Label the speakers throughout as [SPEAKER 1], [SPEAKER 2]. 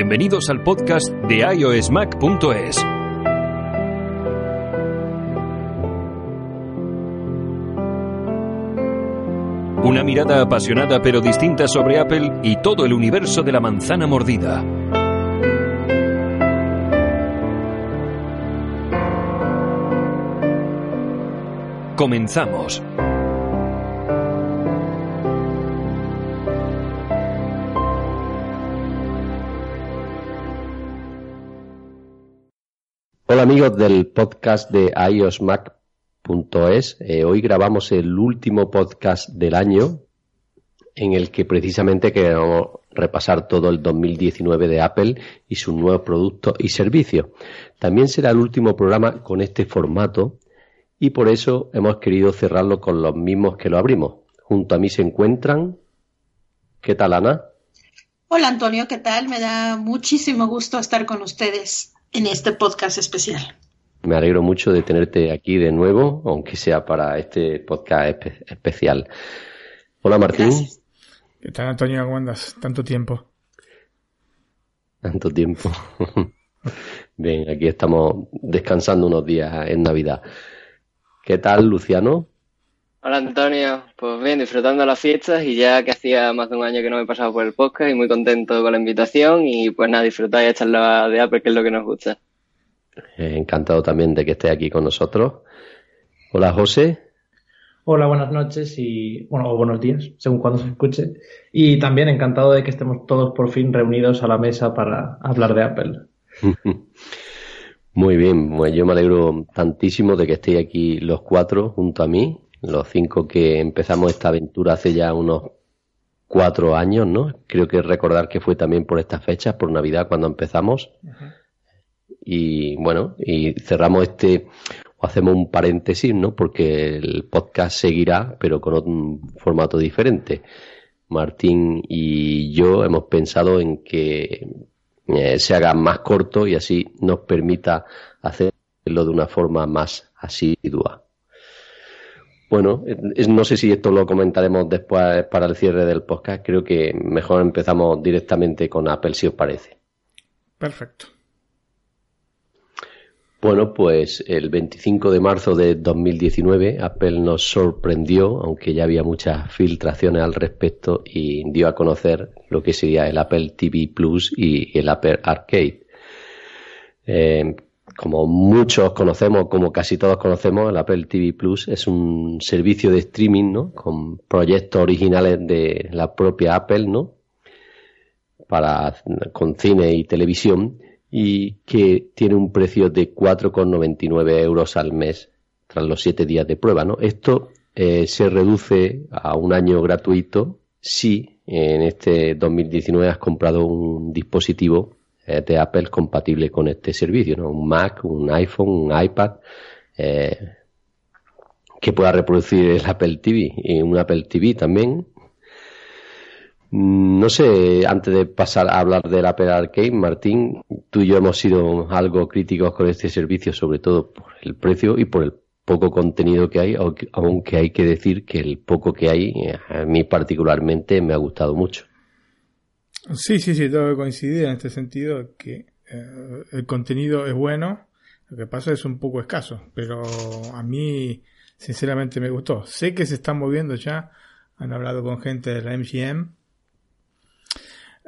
[SPEAKER 1] Bienvenidos al podcast de iOSmac.es. Una mirada apasionada pero distinta sobre Apple y todo el universo de la manzana mordida. Comenzamos.
[SPEAKER 2] Hola amigos del podcast de iOSmac.es. Eh, hoy grabamos el último podcast del año en el que precisamente queremos repasar todo el 2019 de Apple y sus nuevos productos y servicios. También será el último programa con este formato y por eso hemos querido cerrarlo con los mismos que lo abrimos. Junto a mí se encuentran. ¿Qué tal, Ana?
[SPEAKER 3] Hola, Antonio, ¿qué tal? Me da muchísimo gusto estar con ustedes en este podcast especial.
[SPEAKER 2] Me alegro mucho de tenerte aquí de nuevo, aunque sea para este podcast especial. Hola Martín.
[SPEAKER 4] ¿Qué tal Antonio? ¿Cómo andas? Tanto tiempo.
[SPEAKER 2] Tanto tiempo. Bien, aquí estamos descansando unos días en Navidad. ¿Qué tal Luciano?
[SPEAKER 5] Hola Antonio, pues bien, disfrutando las fiestas y ya que hacía más de un año que no me pasaba por el podcast y muy contento con la invitación y pues nada, disfrutar y echarla de Apple que es lo que nos gusta.
[SPEAKER 2] Eh, encantado también de que esté aquí con nosotros. Hola José.
[SPEAKER 6] Hola, buenas noches y bueno, o buenos días, según cuando se escuche. Y también encantado de que estemos todos por fin reunidos a la mesa para hablar de Apple.
[SPEAKER 2] Muy bien, pues yo me alegro tantísimo de que estéis aquí los cuatro junto a mí los cinco que empezamos esta aventura hace ya unos cuatro años, ¿no? Creo que recordar que fue también por estas fechas, por Navidad, cuando empezamos. Y bueno, y cerramos este, o hacemos un paréntesis, ¿no? Porque el podcast seguirá, pero con un formato diferente. Martín y yo hemos pensado en que eh, se haga más corto y así nos permita hacerlo de una forma más asidua. Bueno, no sé si esto lo comentaremos después para el cierre del podcast. Creo que mejor empezamos directamente con Apple, si os parece.
[SPEAKER 4] Perfecto.
[SPEAKER 2] Bueno, pues el 25 de marzo de 2019 Apple nos sorprendió, aunque ya había muchas filtraciones al respecto, y dio a conocer lo que sería el Apple TV Plus y el Apple Arcade. Eh, como muchos conocemos, como casi todos conocemos, el Apple TV Plus es un servicio de streaming, ¿no? Con proyectos originales de la propia Apple, ¿no? Para, con cine y televisión y que tiene un precio de 4,99 euros al mes tras los siete días de prueba, ¿no? Esto eh, se reduce a un año gratuito si en este 2019 has comprado un dispositivo eh, de Apple compatible con este servicio, ¿no? Un Mac, un iPhone, un iPad, eh, que pueda reproducir el Apple TV y un Apple TV también. Mm, no sé, antes de pasar a hablar del Apple Arcade, Martín, tú y yo hemos sido algo críticos con este servicio, sobre todo por el precio y por el poco contenido que hay, aunque hay que decir que el poco que hay, eh, a mí particularmente, me ha gustado mucho.
[SPEAKER 4] Sí, sí, sí, tengo que coincidir en este sentido que eh, el contenido es bueno, lo que pasa es un poco escaso, pero a mí sinceramente me gustó. Sé que se están moviendo ya, han hablado con gente de la MGM.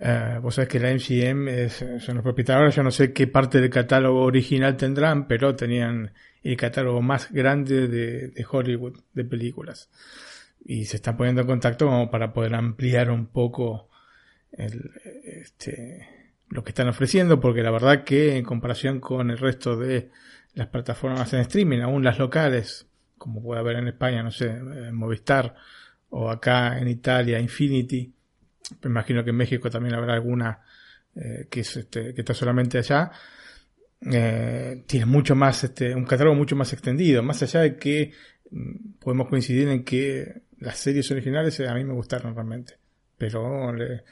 [SPEAKER 4] Eh, vos sabés que la MGM es, son los propietarios, yo no sé qué parte del catálogo original tendrán, pero tenían el catálogo más grande de, de Hollywood de películas. Y se están poniendo en contacto como para poder ampliar un poco el, este, lo que están ofreciendo, porque la verdad que en comparación con el resto de las plataformas en streaming, aún las locales, como puede haber en España, no sé, eh, Movistar, o acá en Italia, Infinity, me imagino que en México también habrá alguna eh, que, es, este, que está solamente allá, eh, tiene mucho más, este, un catálogo mucho más extendido, más allá de que mm, podemos coincidir en que las series originales a mí me gustaron realmente, pero le,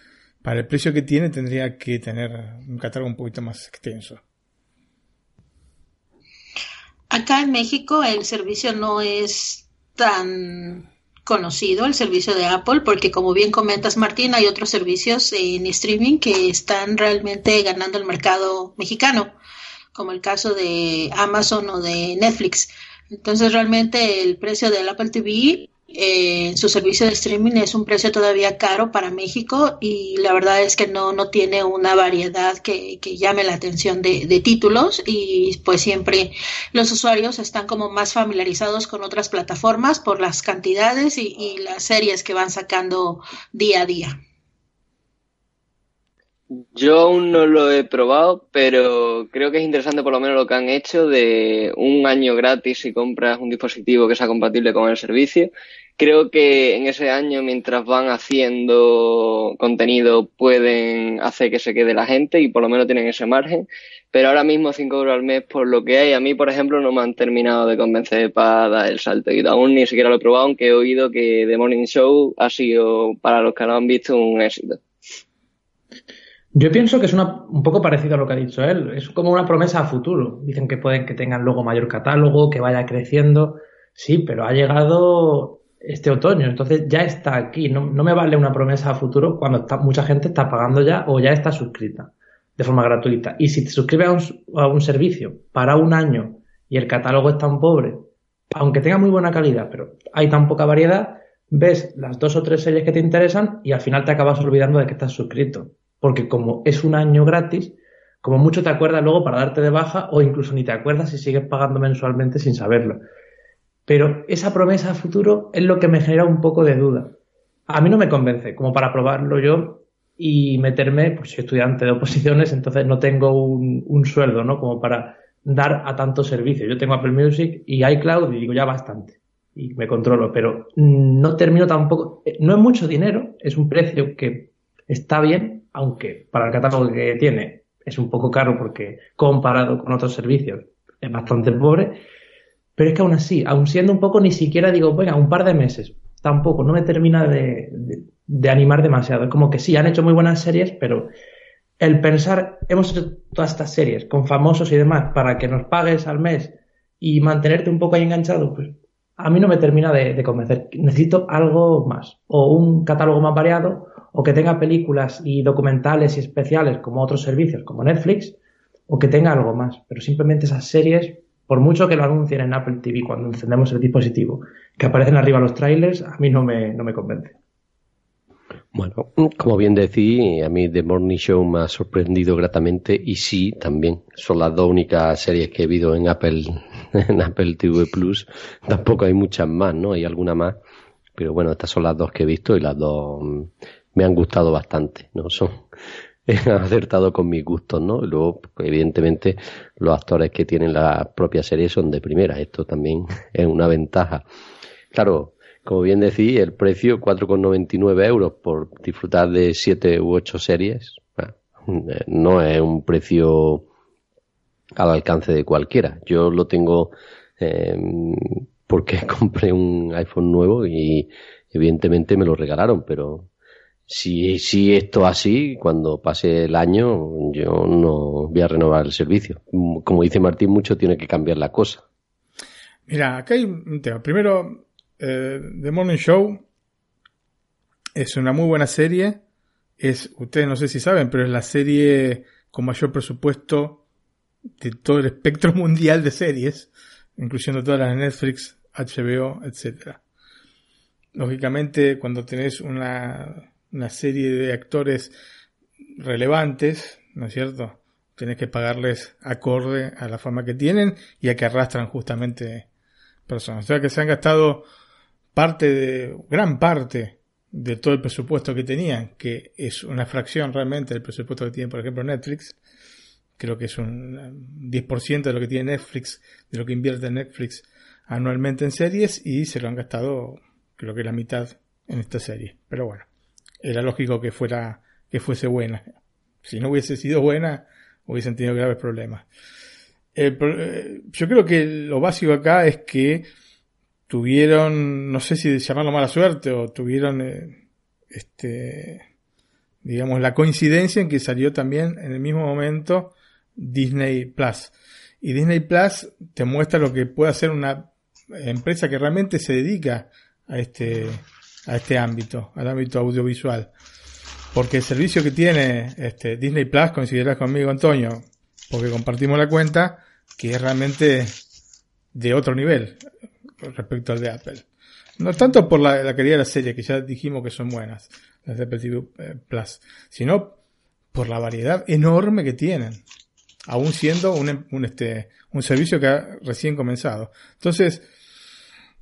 [SPEAKER 4] para el precio que tiene tendría que tener un catálogo un poquito más extenso.
[SPEAKER 3] Acá en México el servicio no es tan conocido el servicio de Apple, porque como bien comentas Martín, hay otros servicios en streaming que están realmente ganando el mercado mexicano, como el caso de Amazon o de Netflix. Entonces realmente el precio del Apple TV eh, su servicio de streaming es un precio todavía caro para México y la verdad es que no, no tiene una variedad que, llame la atención de, títulos y pues siempre los usuarios están como más familiarizados con otras plataformas por las cantidades y las series que van sacando día a día.
[SPEAKER 5] Yo aún no lo he probado, pero creo que es interesante por lo menos lo que han hecho de un año gratis si compras un dispositivo que sea compatible con el servicio. Creo que en ese año, mientras van haciendo contenido, pueden hacer que se quede la gente y por lo menos tienen ese margen. Pero ahora mismo 5 euros al mes por lo que hay, a mí, por ejemplo, no me han terminado de convencer para dar el salto. Y aún ni siquiera lo he probado, aunque he oído que The Morning Show ha sido, para los que lo han visto, un éxito.
[SPEAKER 6] Yo pienso que es un poco parecido a lo que ha dicho él. Es como una promesa a futuro. Dicen que pueden que tengan luego mayor catálogo, que vaya creciendo. Sí, pero ha llegado este otoño, entonces ya está aquí. No, me vale una promesa a futuro cuando mucha gente está pagando ya o ya está suscrita de forma gratuita. Y si te suscribes a un, a un servicio para un año y el catálogo es tan pobre, aunque tenga muy buena calidad, pero hay tan poca variedad, ves las dos o tres series que te interesan y al final te acabas olvidando de que estás suscrito porque como es un año gratis, como mucho te acuerdas luego para darte de baja o incluso ni te acuerdas si sigues pagando mensualmente sin saberlo. Pero esa promesa a futuro es lo que me genera un poco de duda. A mí no me convence, como para probarlo yo y meterme, pues soy estudiante de oposiciones, entonces no tengo un, un sueldo, ¿no? Como para dar a tanto servicio. Yo tengo Apple Music y iCloud y digo ya bastante y me controlo, pero no termino tampoco, no es mucho dinero, es un precio que está bien, aunque para el catálogo que tiene es un poco caro porque comparado con otros servicios es bastante pobre, pero es que aún así, aún siendo un poco, ni siquiera digo, venga, un par de meses, tampoco, no me termina de, animar demasiado. Es como que sí, han hecho muy buenas series, pero el pensar, hemos hecho todas estas series con famosos y demás para que nos pagues al mes y mantenerte un poco ahí enganchado, pues a mí no me termina de, de convencer. Necesito algo más, o un catálogo más variado, o que tenga películas y documentales y especiales como otros servicios como Netflix, o que tenga algo más. Pero simplemente esas series, por mucho que lo anuncien en Apple TV cuando encendemos el dispositivo, que aparecen arriba los trailers, a mí no me, no me convence.
[SPEAKER 2] Bueno, como bien decía, a mí The Morning Show me ha sorprendido gratamente y sí, también son las dos únicas series que he visto en Apple, en Apple TV Plus. Tampoco hay muchas más, ¿no? Hay alguna más, pero bueno, estas son las dos que he visto y las dos me han gustado bastante, ¿no? Son, han acertado con mis gustos, ¿no? luego, evidentemente, los actores que tienen la propia serie son de primera. Esto también es una ventaja. Claro, como bien decís, el precio 4,99 euros por disfrutar de siete u ocho series no es un precio al alcance de cualquiera. Yo lo tengo eh, porque compré un iPhone nuevo y evidentemente me lo regalaron, pero si, si esto así, cuando pase el año, yo no voy a renovar el servicio. Como dice Martín, mucho tiene que cambiar la cosa.
[SPEAKER 4] Mira, acá hay un tema. Primero, eh, The Morning Show es una muy buena serie. Es, ustedes no sé si saben, pero es la serie con mayor presupuesto de todo el espectro mundial de series, incluyendo todas las Netflix, HBO, etcétera. Lógicamente, cuando tenés una una serie de actores relevantes, ¿no es cierto? Tienes que pagarles acorde a la fama que tienen y a que arrastran justamente personas. O sea que se han gastado parte de, gran parte de todo el presupuesto que tenían, que es una fracción realmente del presupuesto que tiene, por ejemplo, Netflix. Creo que es un 10% de lo que tiene Netflix, de lo que invierte Netflix anualmente en series y se lo han gastado, creo que la mitad en esta serie. Pero bueno era lógico que fuera que fuese buena. Si no hubiese sido buena, hubiesen tenido graves problemas. Eh, yo creo que lo básico acá es que tuvieron, no sé si llamarlo mala suerte o tuvieron, eh, este, digamos, la coincidencia en que salió también en el mismo momento Disney Plus. Y Disney Plus te muestra lo que puede hacer una empresa que realmente se dedica a este, a este ámbito, al ámbito audiovisual. Porque el servicio que tiene este, Disney Plus, consideras conmigo, Antonio, porque compartimos la cuenta, que es realmente de otro nivel respecto al de Apple. No tanto por la, calidad de la serie, que ya dijimos que son buenas, las de Apple TV eh, Plus, sino por la variedad enorme que tienen, aún siendo un, un, este, un servicio que ha recién comenzado. Entonces,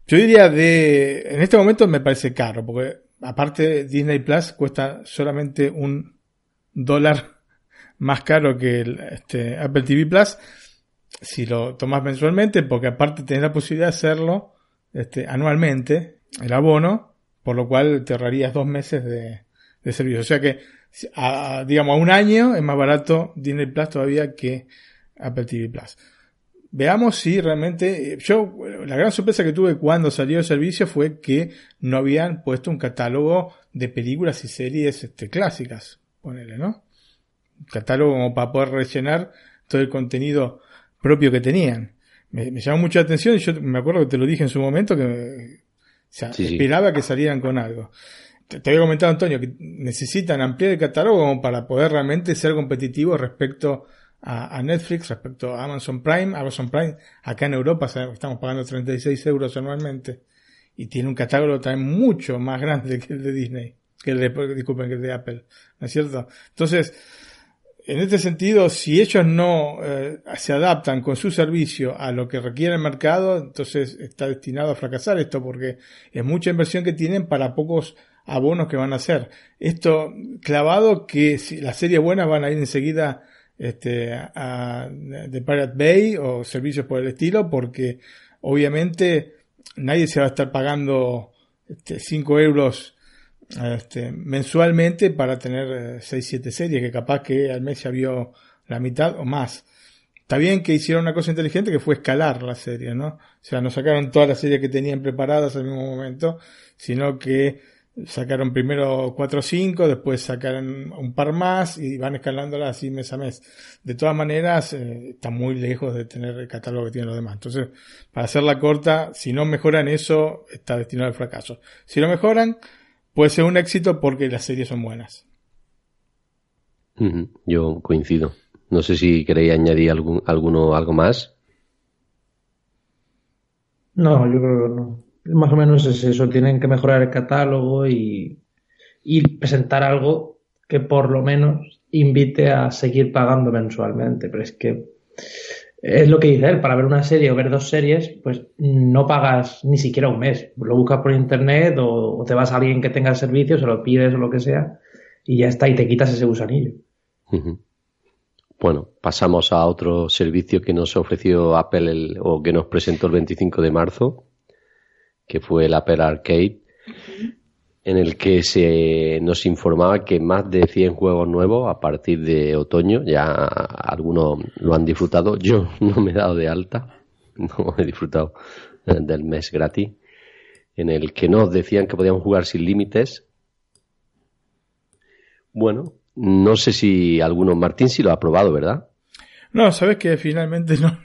[SPEAKER 4] yo diría de, en este momento me parece caro, porque aparte Disney Plus cuesta solamente un dólar más caro que el este, Apple TV Plus si lo tomas mensualmente, porque aparte tenés la posibilidad de hacerlo este, anualmente, el abono, por lo cual te ahorrarías dos meses de, servicio. O sea que, a, digamos, a un año es más barato Disney Plus todavía que Apple TV Plus. Veamos si realmente, yo, la gran sorpresa que tuve cuando salió el servicio fue que no habían puesto un catálogo de películas y series este, clásicas, ponele, ¿no? Un catálogo como para poder rellenar todo el contenido propio que tenían. Me, llamó mucha atención y yo me acuerdo que te lo dije en su momento que esperaba que salieran con algo. Te, había comentado Antonio que necesitan ampliar el catálogo para poder realmente ser competitivos respecto a, Netflix, respecto a Amazon Prime. Amazon Prime acá en Europa estamos pagando 36 euros anualmente y tiene un catálogo también mucho más grande que el de Disney, que el de, disculpen, que el de Apple, ¿no es cierto? Entonces, en este sentido, si ellos no eh, se adaptan con su servicio a lo que requiere el mercado, entonces está destinado a fracasar esto porque es mucha inversión que tienen para pocos abonos que van a hacer. Esto clavado que si las series buenas van a ir enseguida este, a, de Pirate Bay o servicios por el estilo porque obviamente nadie se va a estar pagando este, 5 euros este, mensualmente para tener 6-7 eh, series, que capaz que al mes ya vio la mitad o más. Está bien que hicieron una cosa inteligente que fue escalar la serie, ¿no? O sea, no sacaron todas las series que tenían preparadas al mismo momento, sino que sacaron primero 4 o 5, después sacaron un par más y van escalándolas así mes a mes. De todas maneras, eh, está muy lejos de tener el catálogo que tienen los demás. Entonces, para hacerla corta, si no mejoran eso, está destinado al fracaso. Si lo mejoran, puede ser un éxito porque las series son buenas.
[SPEAKER 2] Yo coincido. No sé si queréis añadir algún, alguno, algo más.
[SPEAKER 6] No, yo creo que no. Más o menos es eso. Tienen que mejorar el catálogo y, y presentar algo que por lo menos invite a seguir pagando mensualmente. Pero es que es lo que dice él, para ver una serie o ver dos series, pues no pagas ni siquiera un mes. Lo buscas por internet o, te vas a alguien que tenga el servicio, se lo pides o lo que sea, y ya está, y te quitas ese gusanillo.
[SPEAKER 2] Bueno, pasamos a otro servicio que nos ofreció Apple o que nos presentó el 25 de marzo, que fue el Apple Arcade en el que se nos informaba que más de 100 juegos nuevos a partir de otoño, ya algunos lo han disfrutado, yo no me he dado de alta, no he disfrutado del mes gratis, en el que nos decían que podíamos jugar sin límites. Bueno, no sé si alguno, Martín sí lo ha probado, ¿verdad?
[SPEAKER 4] No, sabes que finalmente no,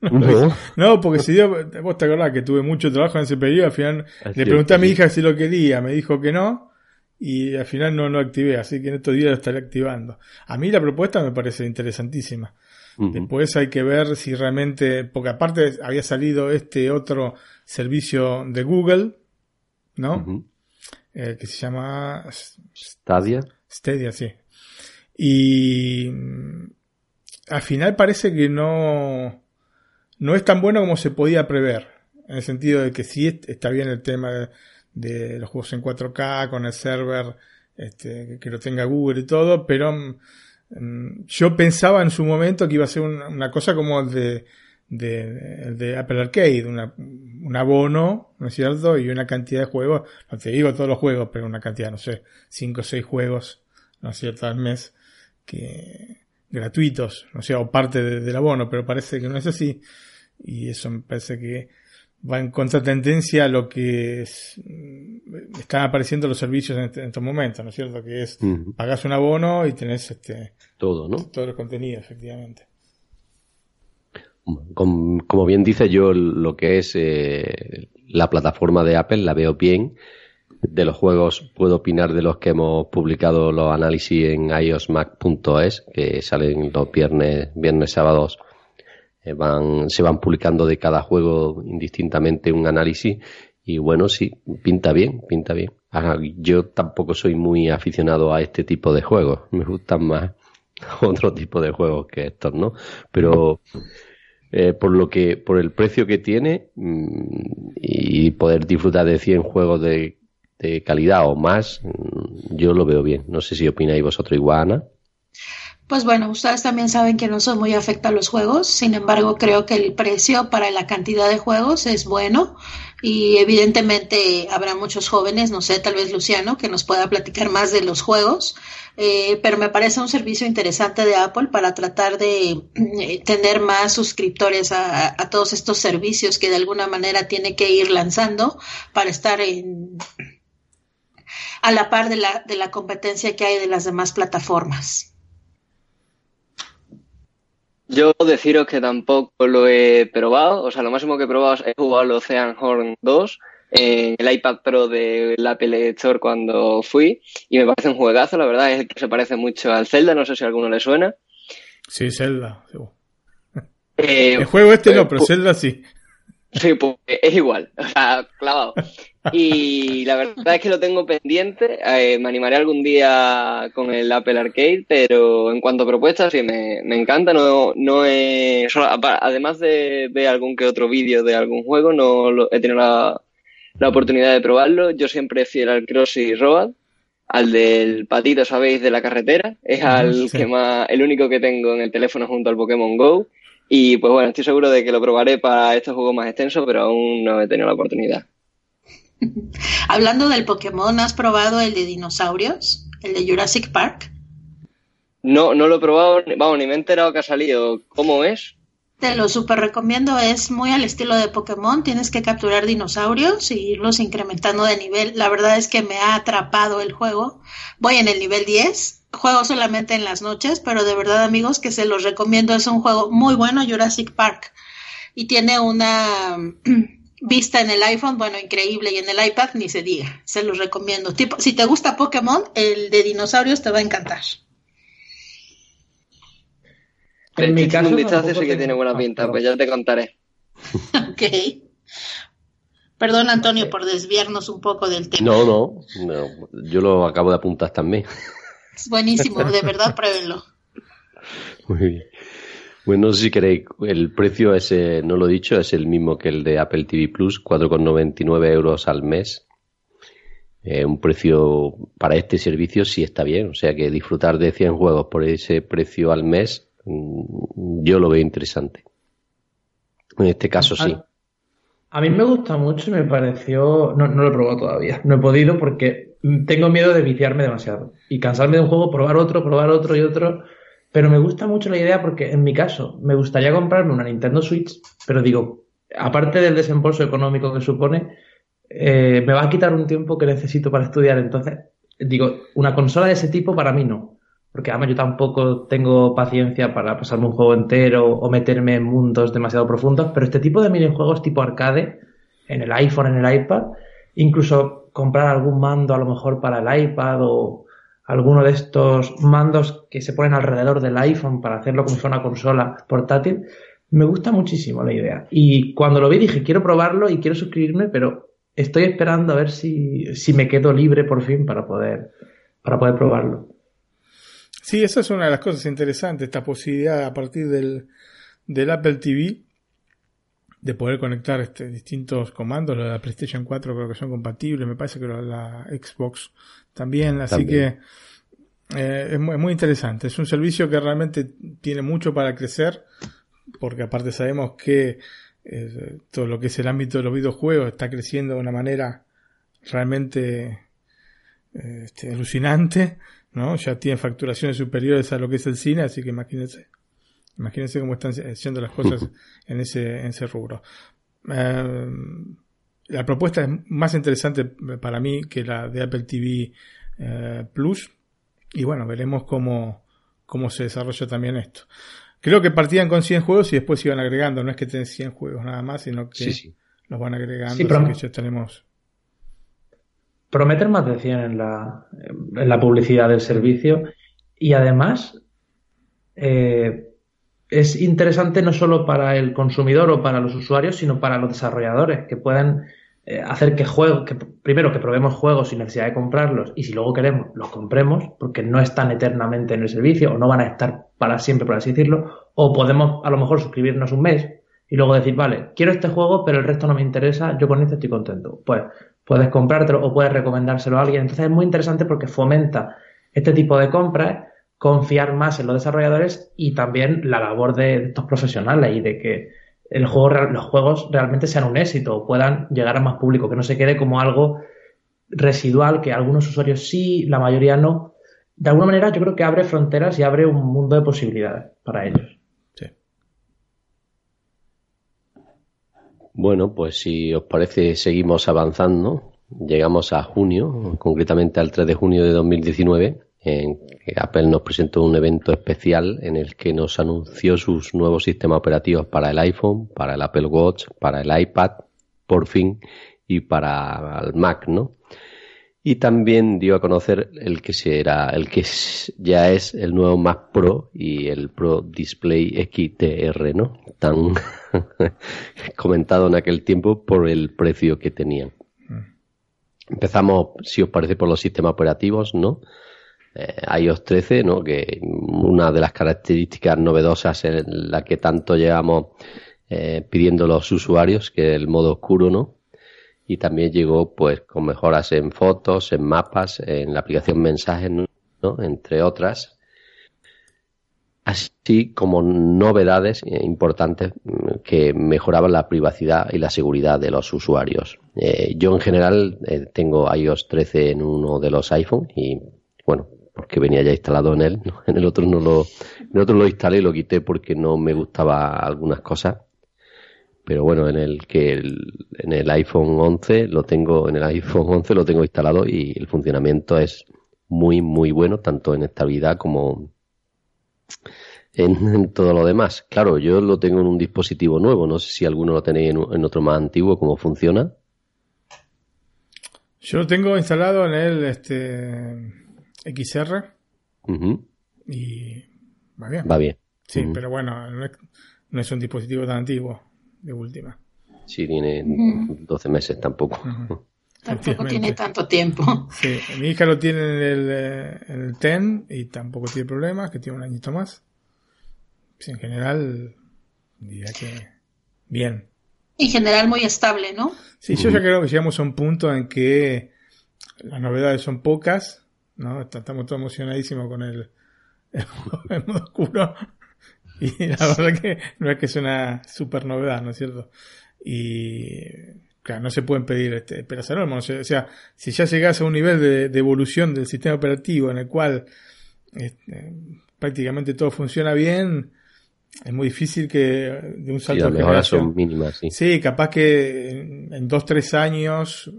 [SPEAKER 4] no. porque si yo, vos te acordás que tuve mucho trabajo en ese periodo, al final le pregunté a mi hija si lo quería, me dijo que no, y al final no lo activé, así que en estos días lo estaré activando. A mí la propuesta me parece interesantísima. Después hay que ver si realmente, porque aparte había salido este otro servicio de Google, ¿no? Eh, que se llama
[SPEAKER 2] Stadia.
[SPEAKER 4] Stadia, sí. Y mm, al final parece que no, no es tan bueno como se podía prever. En el sentido de que sí está bien el tema de, los juegos en 4K con el server este, que lo tenga Google y todo, pero mm, yo pensaba en su momento que iba a ser una, cosa como el de, de, Apple Arcade, un abono, ¿no es cierto? Y una cantidad de juegos, no te digo todos los juegos, pero una cantidad, no sé, 5 o 6 juegos, ¿no es cierto?, al mes, que gratuitos, ¿no? sea, o parte del abono, pero parece que no es así y eso me parece que va en contratendencia a lo que mm, están apareciendo los servicios en, este, estos momentos, ¿no es cierto? Que es, pagas un abono y tenés este,
[SPEAKER 2] todo, ¿no?
[SPEAKER 4] Todo el contenido, efectivamente.
[SPEAKER 2] Como, bien dice yo, lo que es eh, la plataforma de Apple la veo bien. De los juegos puedo opinar de los que hemos publicado los análisis en iosmac.es, que salen los viernes, viernes, sábados. Eh, van, se van publicando de cada juego indistintamente un análisis y bueno, sí, pinta bien, pinta bien. yo tampoco soy muy aficionado a este tipo de juegos. Me gustan más otro tipo de juegos que estos, ¿no? Pero eh, por lo que, por el precio que tiene mm, y poder disfrutar de 100 juegos de, de calidad o más, mm, yo lo veo bien. No sé si opináis vosotros igual, Ana.
[SPEAKER 3] Pues bueno, ustedes también saben que no soy muy afecta a los juegos, sin embargo creo que el precio para la cantidad de juegos es bueno y evidentemente habrá muchos jóvenes, no sé, tal vez Luciano, que nos pueda platicar más de los juegos, eh, pero me parece un servicio interesante de Apple para tratar de eh, tener más suscriptores a, todos estos servicios que de alguna manera tiene que ir lanzando para estar en, a la par de la, de la competencia que hay de las demás plataformas.
[SPEAKER 5] Yo deciros que tampoco lo he probado, o sea, lo máximo que he probado es jugar el Ocean Horn 2 en el iPad Pro del Apple Store cuando fui y me parece un juegazo, la verdad es que se parece mucho al Zelda, no sé si a alguno le suena.
[SPEAKER 4] Sí, Zelda. Eh, el juego este no, pero Zelda sí.
[SPEAKER 5] Sí, pues es igual, o sea, clavado. Y la verdad es que lo tengo pendiente. Eh, me animaré algún día con el Apple Arcade, pero en cuanto a propuestas, sí, me, me encanta. No, no es, además de ver algún que otro vídeo de algún juego, no he tenido la, la, oportunidad de probarlo. Yo siempre fiel al Cross y Road, al del patito, sabéis, de la carretera. Es al que más, el único que tengo en el teléfono junto al Pokémon Go. Y pues bueno, estoy seguro de que lo probaré para estos juegos más extensos, pero aún no he tenido la oportunidad.
[SPEAKER 3] Hablando del Pokémon, ¿has probado el de dinosaurios? ¿El de Jurassic Park?
[SPEAKER 5] No, no lo he probado, vamos, ni me he enterado que ha salido. ¿Cómo es?
[SPEAKER 3] Te lo super recomiendo, es muy al estilo de Pokémon, tienes que capturar dinosaurios y irlos incrementando de nivel. La verdad es que me ha atrapado el juego. Voy en el nivel 10, juego solamente en las noches, pero de verdad amigos que se los recomiendo, es un juego muy bueno, Jurassic Park. Y tiene una vista en el iPhone, bueno, increíble, y en el iPad ni se diga, se los recomiendo. Tipo, si te gusta Pokémon, el de dinosaurios te va a encantar.
[SPEAKER 5] En mi caso, un vistazo ese que tiene buena pinta, pues ya te contaré.
[SPEAKER 3] ok. Perdón, Antonio, por desviarnos un poco del tema.
[SPEAKER 2] No, no, no, yo lo acabo de apuntar también.
[SPEAKER 3] Es buenísimo, de verdad, pruébenlo.
[SPEAKER 2] Muy bien. Bueno, si queréis, el precio ese, no lo he dicho, es el mismo que el de Apple TV Plus, 4,99 euros al mes. Eh, un precio para este servicio sí está bien, o sea que disfrutar de 100 juegos por ese precio al mes, mm, yo lo veo interesante. En este caso sí.
[SPEAKER 6] A mí me gusta mucho y me pareció, no, no lo he probado todavía, no he podido porque tengo miedo de viciarme demasiado y cansarme de un juego, probar otro, probar otro y otro pero me gusta mucho la idea porque, en mi caso, me gustaría comprarme una Nintendo Switch, pero digo, aparte del desembolso económico que supone, eh, me va a quitar un tiempo que necesito para estudiar. Entonces, digo, una consola de ese tipo para mí no. Porque además yo tampoco tengo paciencia para pasarme un juego entero o meterme en mundos demasiado profundos, pero este tipo de minijuegos tipo arcade, en el iPhone, en el iPad, incluso comprar algún mando a lo mejor para el iPad o, alguno de estos mandos que se ponen alrededor del iPhone para hacerlo como si fuera una consola portátil. Me gusta muchísimo la idea. Y cuando lo vi dije, quiero probarlo y quiero suscribirme, pero estoy esperando a ver si, si me quedo libre por fin para poder, para poder probarlo.
[SPEAKER 4] Sí, esa es una de las cosas interesantes, esta posibilidad a partir del, del Apple TV de poder conectar este, distintos comandos. La PlayStation 4 creo que son compatibles, me parece que la Xbox también, así que eh, es, muy, interesante. Es un servicio que realmente tiene mucho para crecer, porque aparte sabemos que eh, todo lo que es el ámbito de los videojuegos está creciendo de una manera realmente eh, este, alucinante, ¿no? Ya tiene facturaciones superiores a lo que es el cine, así que imagínense. Imagínense cómo están haciendo las cosas en ese, en ese rubro. Eh, la propuesta es más interesante para mí que la de Apple TV eh, Plus. Y bueno, veremos cómo, cómo se desarrolla también esto. Creo que partían con 100 juegos y después iban agregando. No es que tengan 100 juegos nada más, sino que los van agregando, sí, que ya tenemos.
[SPEAKER 6] Prometen más de 100 en la, en la publicidad del servicio y además eh, es interesante no solo para el consumidor o para los usuarios, sino para los desarrolladores que puedan eh, hacer que juegos, que primero que probemos juegos sin necesidad de comprarlos y si luego queremos los compremos porque no están eternamente en el servicio o no van a estar para siempre, por así decirlo, o podemos a lo mejor suscribirnos un mes y luego decir, vale, quiero este juego pero el resto no me interesa, yo con este estoy contento. Pues puedes comprártelo o puedes recomendárselo a alguien. Entonces es muy interesante porque fomenta este tipo de compras, confiar más en los desarrolladores y también la labor de estos profesionales y de que el juego, los juegos realmente sean un éxito o puedan llegar a más público, que no se quede como algo residual, que algunos usuarios sí, la mayoría no. De alguna manera yo creo que abre fronteras y abre un mundo de posibilidades para ellos.
[SPEAKER 2] Bueno, pues si os parece seguimos avanzando. Llegamos a junio, concretamente al 3 de junio de 2019 en que Apple nos presentó un evento especial en el que nos anunció sus nuevos sistemas operativos para el iPhone, para el Apple Watch, para el iPad, por fin, y para el Mac, ¿no? Y también dio a conocer el que será, el que ya es el nuevo Mac Pro y el Pro Display XDR, ¿no? Tan comentado en aquel tiempo por el precio que tenían. Mm. Empezamos, si os parece, por los sistemas operativos, ¿no? Eh, iOS 13, ¿no? que una de las características novedosas en la que tanto llevamos eh, pidiendo los usuarios, que es el modo oscuro, ¿no? Y también llegó pues con mejoras en fotos, en mapas, en la aplicación mensajes, ¿no? entre otras. Así como novedades importantes mm, que mejoraban la privacidad y la seguridad de los usuarios. Eh, yo en general eh, tengo iOS 13 en uno de los iPhone y bueno, porque venía ya instalado en él. En el otro no lo, en el otro lo instalé y lo quité porque no me gustaba algunas cosas. Pero bueno, en el que en el iPhone 11 lo tengo, en el iPhone 11 lo tengo instalado y el funcionamiento es muy muy bueno tanto en estabilidad como en, todo lo demás. Claro, yo lo tengo en un dispositivo nuevo. No sé si alguno lo tenéis en, en otro más antiguo, cómo funciona.
[SPEAKER 4] Yo lo tengo instalado en el este XR. Y va bien.
[SPEAKER 2] Va bien.
[SPEAKER 4] Sí, pero bueno, no es, un dispositivo tan antiguo, de última.
[SPEAKER 2] Sí, tiene 12 meses tampoco.
[SPEAKER 3] Tampoco tiene tanto tiempo.
[SPEAKER 4] Sí, mi hija lo tiene en el, eh, en el TEN y tampoco tiene problemas, que tiene un añito más. en general, diría que bien.
[SPEAKER 3] En general muy estable, ¿no?
[SPEAKER 4] Sí, yo ya creo que llegamos a un punto en que las novedades son pocas ¿no? Estamos todos emocionadísimos con el, el, modo oscuro. Y la verdad que no es que es una super novedad, ¿no es cierto? Y claro, no se pueden pedir este, esperas O sea, si ya llegas a un nivel de, evolución del sistema operativo en el cual este, prácticamente todo funciona bien, es muy difícil que de un salto
[SPEAKER 2] sí, las mejoras son mínimas, sí.
[SPEAKER 4] Sí, capaz que en, en dos, tres años,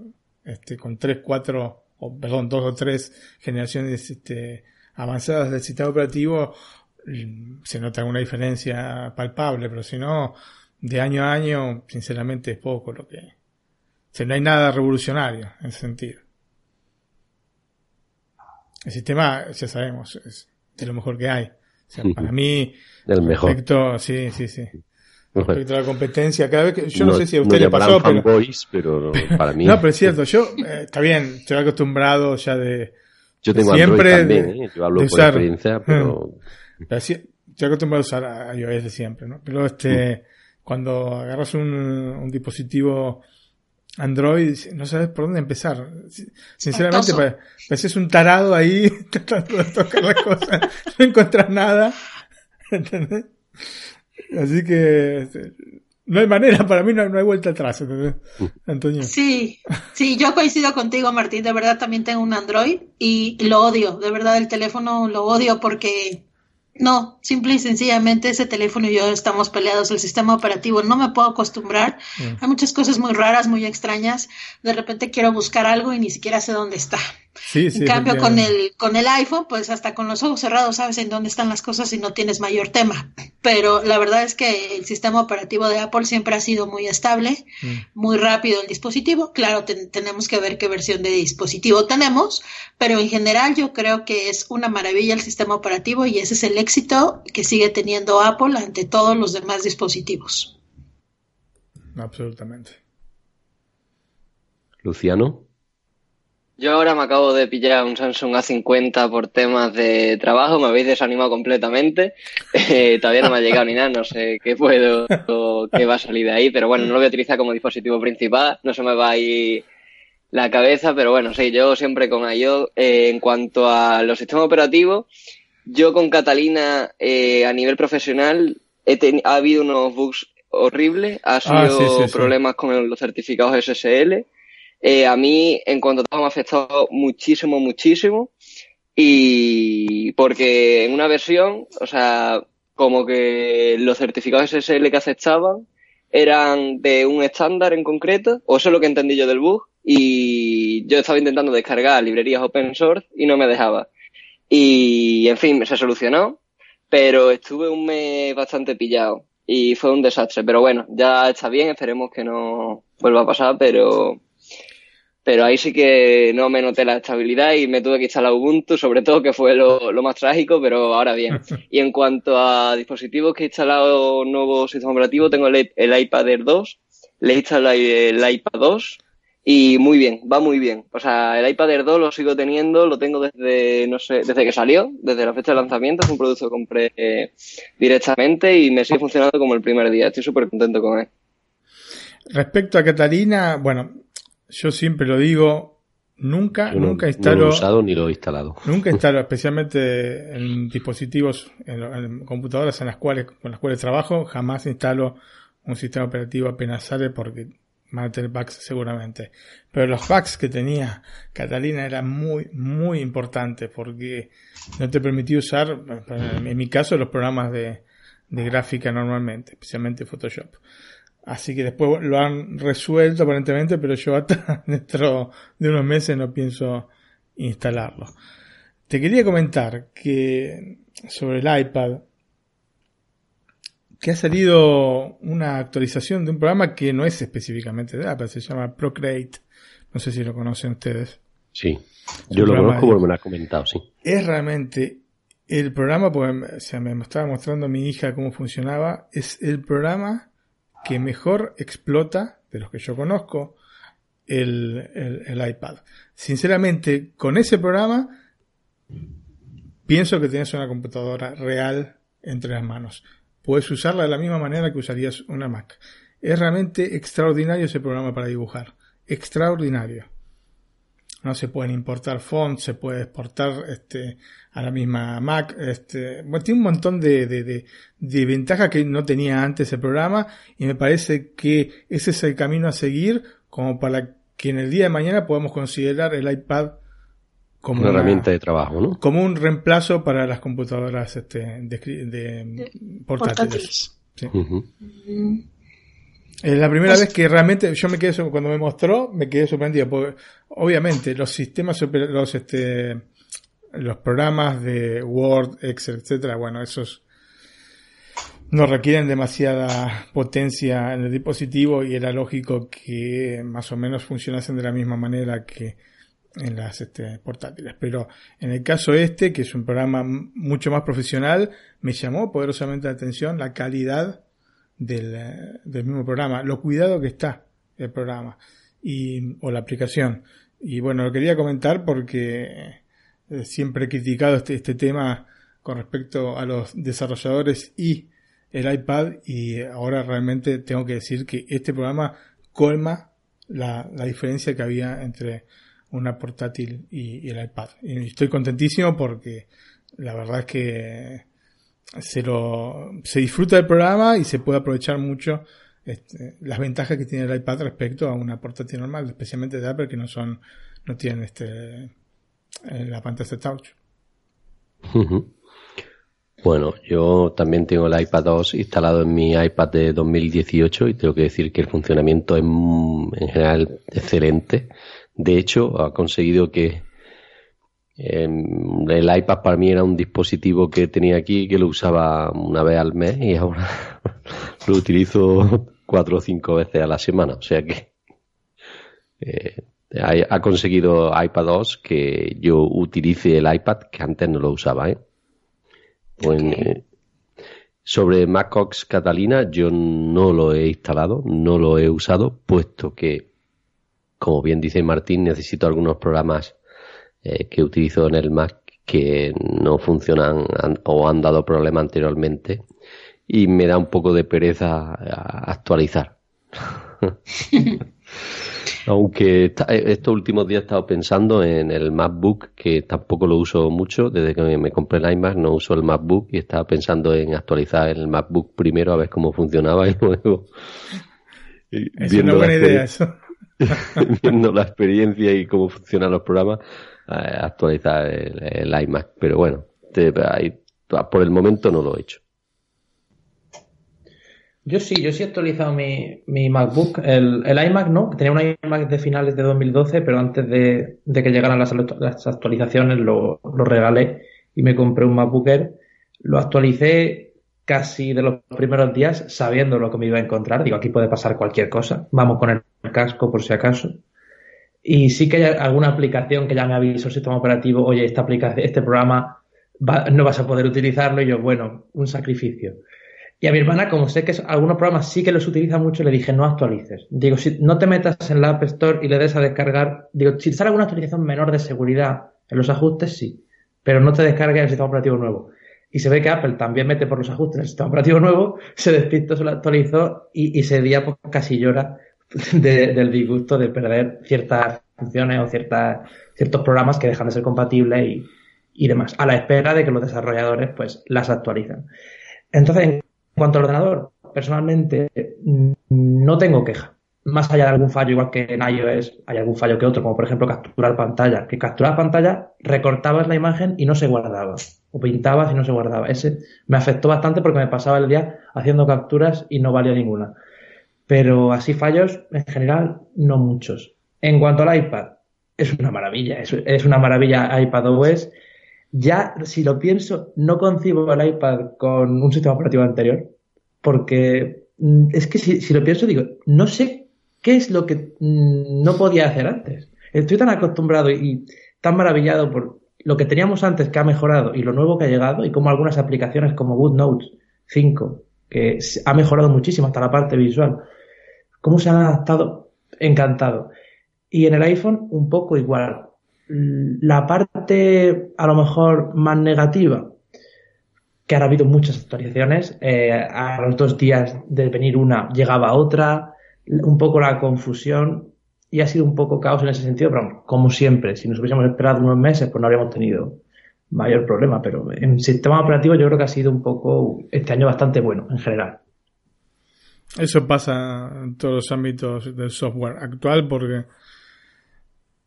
[SPEAKER 4] este, con tres, cuatro o perdón, dos o tres generaciones este, avanzadas del sistema operativo, mm, se nota una diferencia palpable, pero si no, de año a año, sinceramente es poco lo que... O no hay nada revolucionario en ese sentido. El sistema, ya sabemos, es de lo mejor que hay. O sea, para mí,
[SPEAKER 2] el mejor.
[SPEAKER 4] Respecto, sí, sí, sí. Respecto a la competencia, cada vez que, yo no, sé si a usted le pasó,
[SPEAKER 2] pero... para mí.
[SPEAKER 4] no, pero es cierto, yo, eh, está bien, estoy acostumbrado ya de.
[SPEAKER 2] Yo tengo siempre Android también, ¿eh? yo hablo por experiencia, pero.
[SPEAKER 4] estoy acostumbrado a usar iOS de siempre, ¿no? Pero este, mm. cuando agarras un, un dispositivo Android, no sabes por dónde empezar. Sinceramente, pareces un tarado ahí tratando de tocar las cosas, no encuentras nada. ¿Entendés? Así que este, no hay manera, para mí no, hay vuelta atrás, Antonio.
[SPEAKER 3] Sí, sí, yo coincido contigo, Martín. De verdad también tengo un Android y lo odio. De verdad el teléfono lo odio porque no, simple y sencillamente ese teléfono y yo estamos peleados. El sistema operativo no me puedo acostumbrar. Mm. Hay muchas cosas muy raras, muy extrañas. De repente quiero buscar algo y ni siquiera sé dónde está. En cambio, con el, con el iPhone, pues hasta con los ojos cerrados sabes en dónde están las cosas y no tienes mayor tema. Pero la verdad es que el sistema operativo de Apple siempre ha sido muy estable, mm. muy rápido el dispositivo. Claro, tenemos que ver qué versión de dispositivo tenemos, pero en general yo creo que es una maravilla el sistema operativo y ese es el éxito que sigue teniendo Apple ante todos los demás dispositivos.
[SPEAKER 4] Absolutamente.
[SPEAKER 2] Luciano.
[SPEAKER 5] Yo ahora me acabo de pillar un Samsung A50 por temas de trabajo, me habéis desanimado completamente. Eh, todavía no me ha llegado ni nada, no sé qué puedo o qué va a salir de ahí, pero bueno, no lo voy a utilizar como dispositivo principal, no se me va a ir la cabeza, pero bueno, sí, yo siempre con iOS. Eh, en cuanto a los sistemas operativos, yo con Catalina eh, a nivel profesional ha habido unos bugs horribles, ha ah, sido problemas con los certificados SSL eh, a mí, en cuanto a todo, me ha afectado muchísimo, muchísimo. Y porque en una versión, o sea, como que los certificados SSL que aceptaban eran de un estándar en concreto, o eso es lo que entendí yo del bug, y yo estaba intentando descargar librerías open source y no me dejaba. Y, en fin, se solucionó, pero estuve un mes bastante pillado y fue un desastre. Pero bueno, ya está bien, esperemos que no vuelva a pasar, pero pero ahí sí que no me noté la estabilidad y me tuve que instalar Ubuntu, sobre todo, que fue lo, más trágico, pero ahora bien. Y en cuanto a dispositivos que he instalado nuevo sistema operativo, tengo el, iPad Air 2, le he instalado el iPad 2 y muy bien, va muy bien. O sea, el iPad Air 2 lo sigo teniendo, lo tengo desde, no sé, desde que salió, desde la fecha de lanzamiento, es un producto que compré eh, directamente y me sigue funcionando como el primer día. Estoy súper contento con él.
[SPEAKER 4] Respecto a Catalina, bueno, yo siempre lo digo, nunca, nunca instalo.
[SPEAKER 2] No lo he usado ni lo he instalado.
[SPEAKER 4] Nunca instalo, especialmente en dispositivos, en, computadoras en las cuales, con las cuales trabajo, jamás instalo un sistema operativo apenas sale porque van a tener bugs seguramente. Pero los bugs que tenía Catalina eran muy, muy importantes porque no te permitía usar, en mi caso, los programas de, de gráfica normalmente, especialmente Photoshop. Así que después lo han resuelto aparentemente, pero yo hasta dentro de unos meses no pienso instalarlo. Te quería comentar que sobre el iPad, que ha salido una actualización de un programa que no es específicamente de Apple, se llama Procreate. No sé si lo conocen ustedes.
[SPEAKER 2] Sí, yo lo conozco porque me lo ha comentado, sí.
[SPEAKER 4] Es realmente el programa, pues me estaba mostrando a mi hija cómo funcionaba, es el programa que mejor explota, de los que yo conozco, el, el, iPad. Sinceramente, con ese programa, pienso que tienes una computadora real entre las manos. Puedes usarla de la misma manera que usarías una Mac. Es realmente extraordinario ese programa para dibujar. Extraordinario. No se pueden importar fonts, se puede exportar este, a la misma Mac. Este, bueno, tiene un montón de, de, de, ventajas que no tenía antes el programa y me parece que ese es el camino a seguir como para que en el día de mañana podamos considerar el iPad
[SPEAKER 2] como una, herramienta de trabajo, ¿no?
[SPEAKER 4] Como un reemplazo para las computadoras este, de, portátiles. Es la primera vez que realmente yo me quedé cuando me mostró, me quedé sorprendido. Porque, obviamente, los sistemas, los este, los programas de Word, Excel, etcétera, bueno, esos no requieren demasiada potencia en el dispositivo y era lógico que más o menos funcionasen de la misma manera que en las este, portátiles. Pero en el caso este, que es un programa mucho más profesional, me llamó poderosamente la atención la calidad del, del mismo programa, lo cuidado que está el programa y, o la aplicación. Y bueno, lo quería comentar porque eh, siempre he criticado este, este tema con respecto a los desarrolladores y el iPad y ahora realmente tengo que decir que este programa colma la, la diferencia que había entre una portátil y, el iPad. Y estoy contentísimo porque la verdad es que se lo se disfruta del programa y se puede aprovechar mucho este, las ventajas que tiene el iPad respecto a una portátil normal, especialmente de Apple que no son no tienen este la pantalla touch.
[SPEAKER 2] Bueno, yo también tengo el iPad 2 instalado en mi iPad de 2018 y tengo que decir que el funcionamiento es en general excelente. De hecho, ha conseguido que el iPad para mí era un dispositivo que tenía aquí que lo usaba una vez al mes y ahora lo utilizo cuatro o cinco veces a la semana. O sea que eh, ha, conseguido iPad 2 que yo utilice el iPad que antes no lo usaba. ¿eh? Pues, eh, sobre MacOS Catalina yo no lo he instalado, no lo he usado, puesto que, como bien dice Martín, necesito algunos programas eh, que utilizo en el Mac que no funcionan o han dado problemas anteriormente y me da un poco de pereza actualizar. Aunque eh, estos últimos días he estado pensando en el MacBook, que tampoco lo uso mucho, desde que me compré el iMac no uso el MacBook y estaba pensando en actualizar el MacBook primero a ver cómo funcionaba y luego...
[SPEAKER 4] Es una buena idea eso.
[SPEAKER 2] viendo la experiencia y cómo funcionan los programas, actualizar el, iMac. Pero bueno, por el momento no lo he hecho.
[SPEAKER 6] Yo sí, yo sí he actualizado mi, mi MacBook. El, el, iMac no, tenía un iMac de finales de 2012, pero antes de, que llegaran las, actualizaciones lo, lo, regalé y me compré un MacBook Air. Lo actualicé casi de los primeros días sabiendo lo que me iba a encontrar. Digo, aquí puede pasar cualquier cosa. Vamos con el casco por si acaso. Y sí que hay alguna aplicación que ya me avisó el sistema operativo, oye, esta este programa no vas a poder utilizarlo. Y yo, bueno, un sacrificio. Y a mi hermana, como sé que algunos programas sí que los utiliza mucho, le dije, no actualices. Digo, si no te metas en la App Store y le des a descargar, digo, si sale alguna actualización menor de seguridad en los ajustes, sí, pero no te descargues el sistema operativo nuevo. Y se ve que Apple también mete por los ajustes el sistema operativo nuevo, se despistó, se lo actualizó y, y ese día pues, casi llora del disgusto de perder ciertas funciones o ciertas, ciertos programas que dejan de ser compatibles y, y demás, a la espera de que los desarrolladores pues las actualizan. Entonces, en cuanto al ordenador, personalmente no tengo queja. Más allá de algún fallo, igual que en iOS hay algún fallo que otro, como por ejemplo capturar pantalla. Que capturar pantalla, recortabas la imagen y no se guardaba. O pintabas y no se guardaba. Ese me afectó bastante porque me pasaba el día haciendo capturas y no valía ninguna. Pero así fallos, en general, no muchos. En cuanto al iPad, es una maravilla. Es, una maravilla iPadOS ya, si lo pienso, no concibo el iPad con un sistema operativo anterior, porque mm, es que si, lo pienso, digo, no sé qué es lo que mm, no podía hacer antes. Estoy tan acostumbrado y tan maravillado por lo que teníamos antes que ha mejorado y lo nuevo que ha llegado y como algunas aplicaciones como GoodNotes 5, que ha mejorado muchísimo hasta la parte visual, cómo se han adaptado, encantado. Y en el iPhone un poco igual la parte a lo mejor más negativa, que ahora ha habido muchas actualizaciones, eh, a los dos días de venir una llegaba otra, un poco la confusión y ha sido un poco caos en ese sentido, pero como siempre, si nos hubiésemos esperado unos meses, pues no habríamos tenido mayor problema, pero en sistema operativo yo creo que ha sido un poco este año bastante bueno en general.
[SPEAKER 4] Eso pasa en todos los ámbitos del software actual porque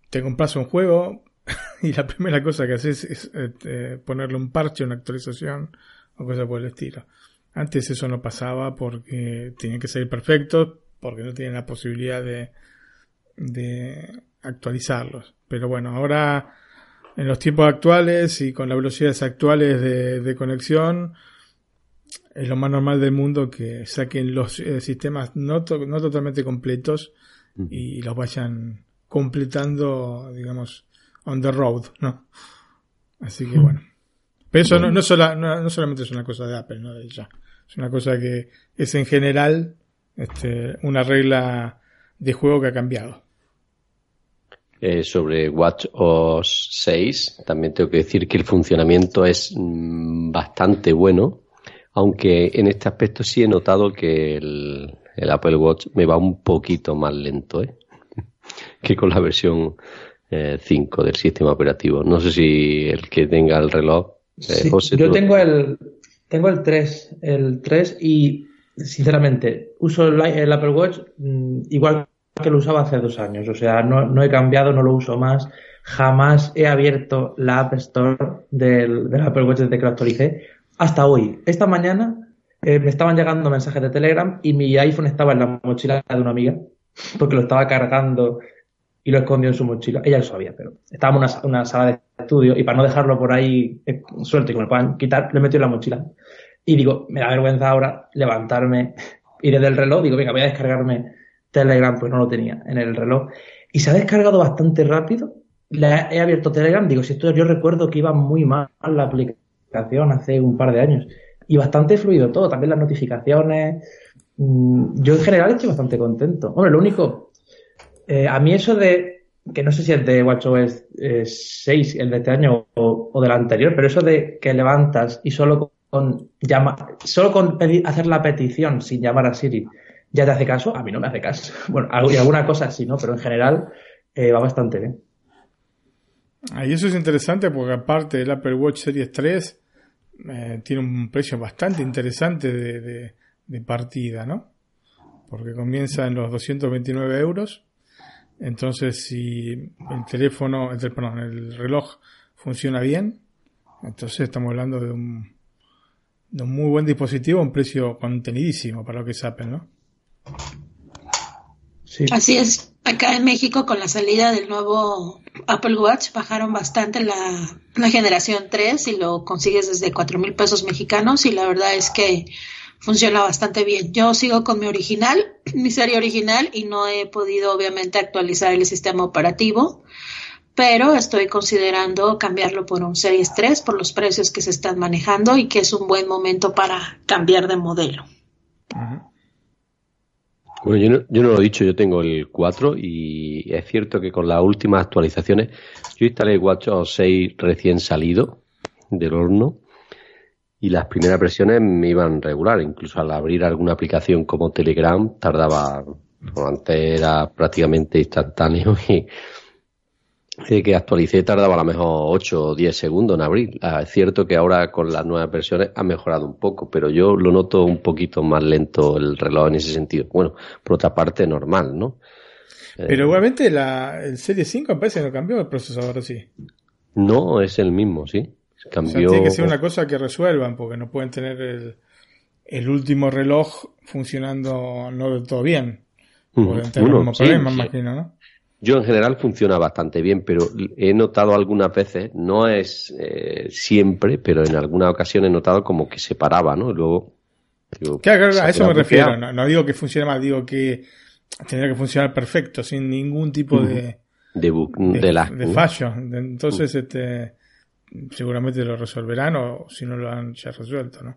[SPEAKER 4] te compras un juego y la primera cosa que haces es eh, ponerle un parche, una actualización o cosas por el estilo. Antes eso no pasaba porque tenían que ser perfectos, porque no tienen la posibilidad de, de actualizarlos. Pero bueno, ahora en los tiempos actuales y con las velocidades actuales de, conexión, es lo más normal del mundo que saquen los eh, sistemas no, no totalmente completos y los vayan completando, digamos, on the road, ¿no? Así que bueno. Pero eso no, no, solamente es una cosa de Apple, ¿no? De ya. Es una cosa que es en general este, una regla de juego que ha cambiado.
[SPEAKER 2] Eh, sobre WatchOS 6, también tengo que decir que el funcionamiento es mm, bastante bueno, aunque en este aspecto sí he notado que el, el Apple Watch me va un poquito más lento, ¿eh? que con la versión 5 eh, del sistema operativo. No sé si el que tenga el reloj.
[SPEAKER 6] Eh, yo tengo el, tengo el 3, el 3 y sinceramente uso el, Apple Watch mm, igual que lo usaba hace dos años. O sea, no, he cambiado, no lo uso más. Jamás he abierto la App Store del, Apple Watch desde que lo actualicé. Hasta hoy. Esta mañana eh, me estaban llegando mensajes de Telegram y mi iPhone estaba en la mochila de una amiga porque lo estaba cargando y lo escondió en su mochila. Ella lo sabía, pero estábamos en una, sala de estudio y para no dejarlo por ahí eh, suelto y que me puedan quitar, lo he metido en la mochila. Y digo, me da vergüenza ahora levantarme y desde el reloj digo, venga, voy a descargarme Telegram, pues no lo tenía en el reloj. Y se ha descargado bastante rápido. he abierto Telegram, digo, si esto yo recuerdo que iba muy mal la aplicación hace un par de años. Y bastante fluido todo, también las notificaciones. Mm, yo en general estoy bastante contento. Hombre, lo único, eh, a mí eso de, que no sé si es de WatchOS 6, el de este año o, o del anterior, pero eso de que levantas y solo con llama, solo con hacer la petición sin llamar a Siri ya te hace caso, a mí no me hace caso. Bueno, y alguna cosa sí, ¿no? Pero en general eh, va bastante bien.
[SPEAKER 4] Y eso es interesante porque aparte el Apple Watch Series 3 eh, tiene un precio bastante interesante de, de, partida, ¿no? Porque comienza en los 229 euros. Entonces, si el teléfono, el, perdón, el reloj funciona bien, entonces estamos hablando de un, de un muy buen dispositivo a un precio contenidísimo para lo que es Apple, ¿no?
[SPEAKER 3] Así es. Acá en México, con la salida del nuevo Apple Watch, bajaron bastante la, generación 3 y lo consigues desde 4 mil pesos mexicanos y la verdad es que funciona bastante bien. Yo sigo con mi original, mi serie original y no he podido obviamente actualizar el sistema operativo, pero estoy considerando cambiarlo por un Series 3 por los precios que se están manejando y que es un buen momento para cambiar de modelo.
[SPEAKER 2] Bueno, yo no, yo no lo he dicho, yo tengo el 4 y es cierto que con las últimas actualizaciones, yo instalé WatchOS 6 recién salido del horno y las primeras versiones me iban regular, incluso al abrir alguna aplicación como Telegram tardaba, antes era prácticamente instantáneo y que actualicé tardaba a lo mejor 8 o 10 segundos en abrir. Ah, es cierto que ahora con las nuevas versiones ha mejorado un poco, pero yo lo noto un poquito más lento el reloj en ese sentido. Bueno, por otra parte, normal, ¿no?
[SPEAKER 4] Eh, pero igualmente la, el Serie 5 parece que no cambió el procesador, sí.
[SPEAKER 2] No, es el mismo, sí. Cambió...
[SPEAKER 4] tiene que ser una cosa que resuelvan, porque no pueden tener el, el último reloj funcionando no del todo bien. Pueden tener un problema, imagino, ¿no?
[SPEAKER 2] Yo en general funciona bastante bien, pero he notado algunas veces, no es eh, siempre, pero en algunas ocasiones he notado como que se paraba, ¿no? luego...
[SPEAKER 4] claro, a eso me refiero, no, digo que funcione mal, digo que tendría que funcionar perfecto, sin ningún tipo de...
[SPEAKER 2] De, de,
[SPEAKER 4] fallo. Entonces, este seguramente lo resolverán o si no lo han ya resuelto, ¿no?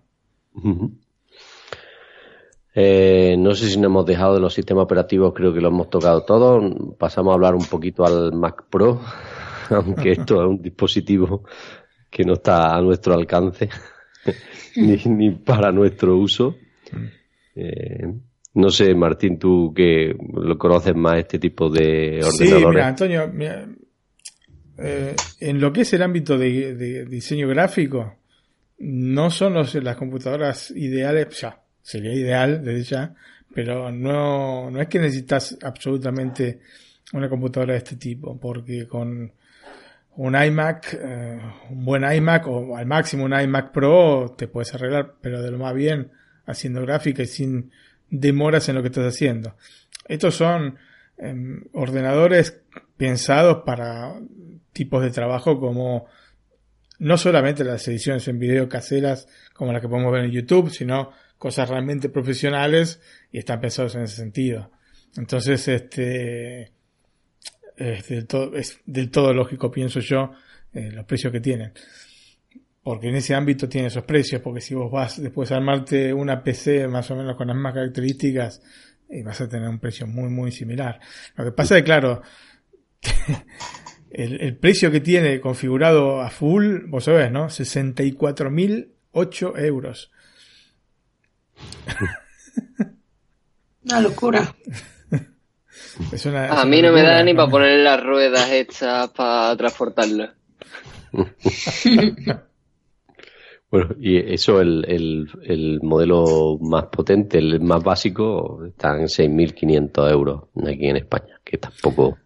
[SPEAKER 2] Eh, no sé si nos hemos dejado de los sistemas operativos, creo que lo hemos tocado todo. Pasamos a hablar un poquito al Mac Pro, aunque esto es un dispositivo que no está a nuestro alcance, ni, para nuestro uso. Eh, no sé, Martín, tú que lo conoces más este tipo de ordenadores. Sí,
[SPEAKER 4] mira, Antonio, eh, en lo que es el ámbito de, diseño gráfico, no son las computadoras ideales, ya, sería ideal desde ya, pero no, no es que necesitas absolutamente una computadora de este tipo, porque con un iMac, eh, un buen iMac o al máximo un iMac Pro te puedes arreglar, pero de lo más bien haciendo gráfica y sin demoras en lo que estás haciendo. Estos son em, ordenadores pensados para tipos de trabajo como no solamente las ediciones en video caseras como las que podemos ver en YouTube, sino cosas realmente profesionales y están pensados en ese sentido. Entonces, este es del todo, es del todo lógico, pienso yo, eh, los precios que tienen. Porque en ese ámbito tiene esos precios, porque si vos vas después a armarte una PC más o menos con las mismas características, y vas a tener un precio muy, muy similar. Lo que pasa es que, claro, el, el, precio que tiene configurado a full, vos sabés, ¿no? 64.008 euros.
[SPEAKER 3] Una locura.
[SPEAKER 5] a mí no me da ni para poner las ruedas hechas para transportarlo.
[SPEAKER 2] bueno, y eso, el, el, el, modelo más potente, el más básico, está en 6.500 euros aquí en España, que tampoco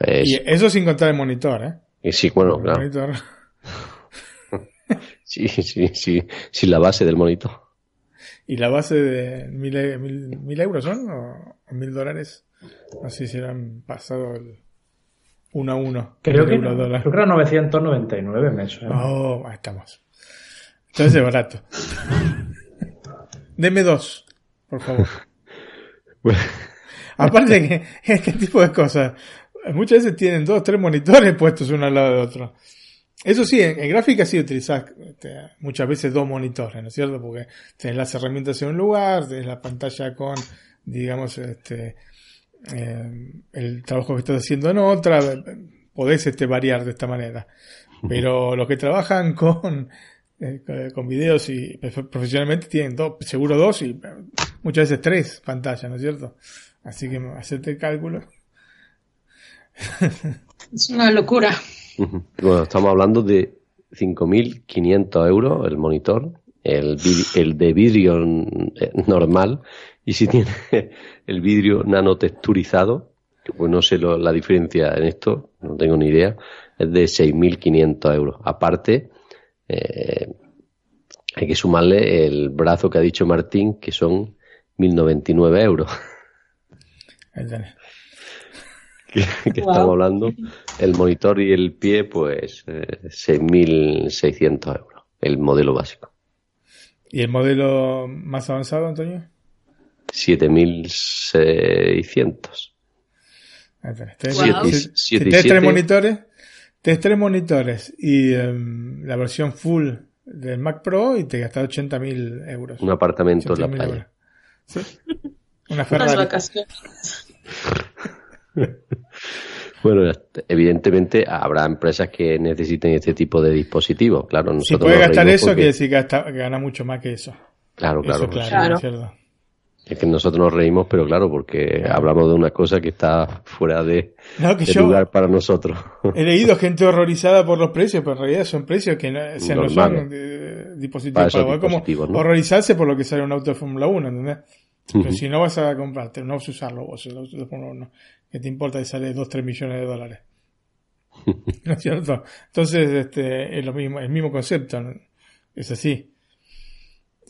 [SPEAKER 4] es... Y eso sin contar el monitor, ¿eh?
[SPEAKER 2] Y sí, bueno, claro. sí, sí, sí, sin la base del monitor.
[SPEAKER 4] ¿Y la base de mil, mil, euros son? ¿O mil dólares? Así si han pasado el, uno a uno.
[SPEAKER 6] Creo que, creo que era 999 meses.
[SPEAKER 4] Oh, ahí estamos. Entonces es barato. Deme dos, por favor. Aparte que este tipo de cosas, muchas veces tienen dos, tres monitores puestos uno al lado de otro. Eso sí, en, gráfica sí utilizas este, muchas veces dos monitores, ¿no es cierto? Porque tenés las herramientas en un lugar, tenés la pantalla con, digamos, este, eh, el trabajo que estás haciendo en otra, podés este, variar de esta manera. Pero los que trabajan con, eh, con videos y profesionalmente tienen dos, seguro dos y muchas veces tres pantallas, ¿no es cierto? Así que hacerte el cálculo.
[SPEAKER 3] es una locura.
[SPEAKER 2] Bueno, estamos hablando de 5.500 euros el monitor, el, el de vidrio eh, normal, y si tiene el vidrio nanotexturizado, que pues no sé la diferencia en esto, no tengo ni idea, es de 6.500 euros. Aparte, eh, hay que sumarle el brazo que ha dicho Martín, que son 1.099 euros. que, estamos hablando, el monitor y el pie, pues 6.600 eh, euros, el modelo básico.
[SPEAKER 4] ¿Y el modelo más avanzado, Antonio?
[SPEAKER 2] 7.600.
[SPEAKER 4] Tienes tres monitores, tienes tres monitores y em, la versión full del Mac Pro y te gastas 80.000 euros.
[SPEAKER 2] Un apartamento en la playa.
[SPEAKER 4] ¿Sí? Una Ferrari.
[SPEAKER 3] vacaciones.
[SPEAKER 2] Bueno, evidentemente habrá empresas que necesiten este tipo de dispositivos. Claro, nosotros
[SPEAKER 4] si puede gastar eso, quiere decir que, gana mucho más que eso.
[SPEAKER 2] Claro, claro. claro. Es que nosotros nos reímos, pero claro, porque hablamos de una cosa que está fuera de, lugar para nosotros.
[SPEAKER 4] He leído gente horrorizada por los precios, pero en realidad son precios que no, son eh, dispositivos para como horrorizarse por lo que sale un auto de Fórmula 1, ¿entendés? Pero si no vas a comprarte, no vas a usarlo vos, Fórmula 1, ¿qué te importa si sale 2, 3 millones de dólares? ¿No es cierto? Entonces, este, es lo mismo, el mismo concepto, es así.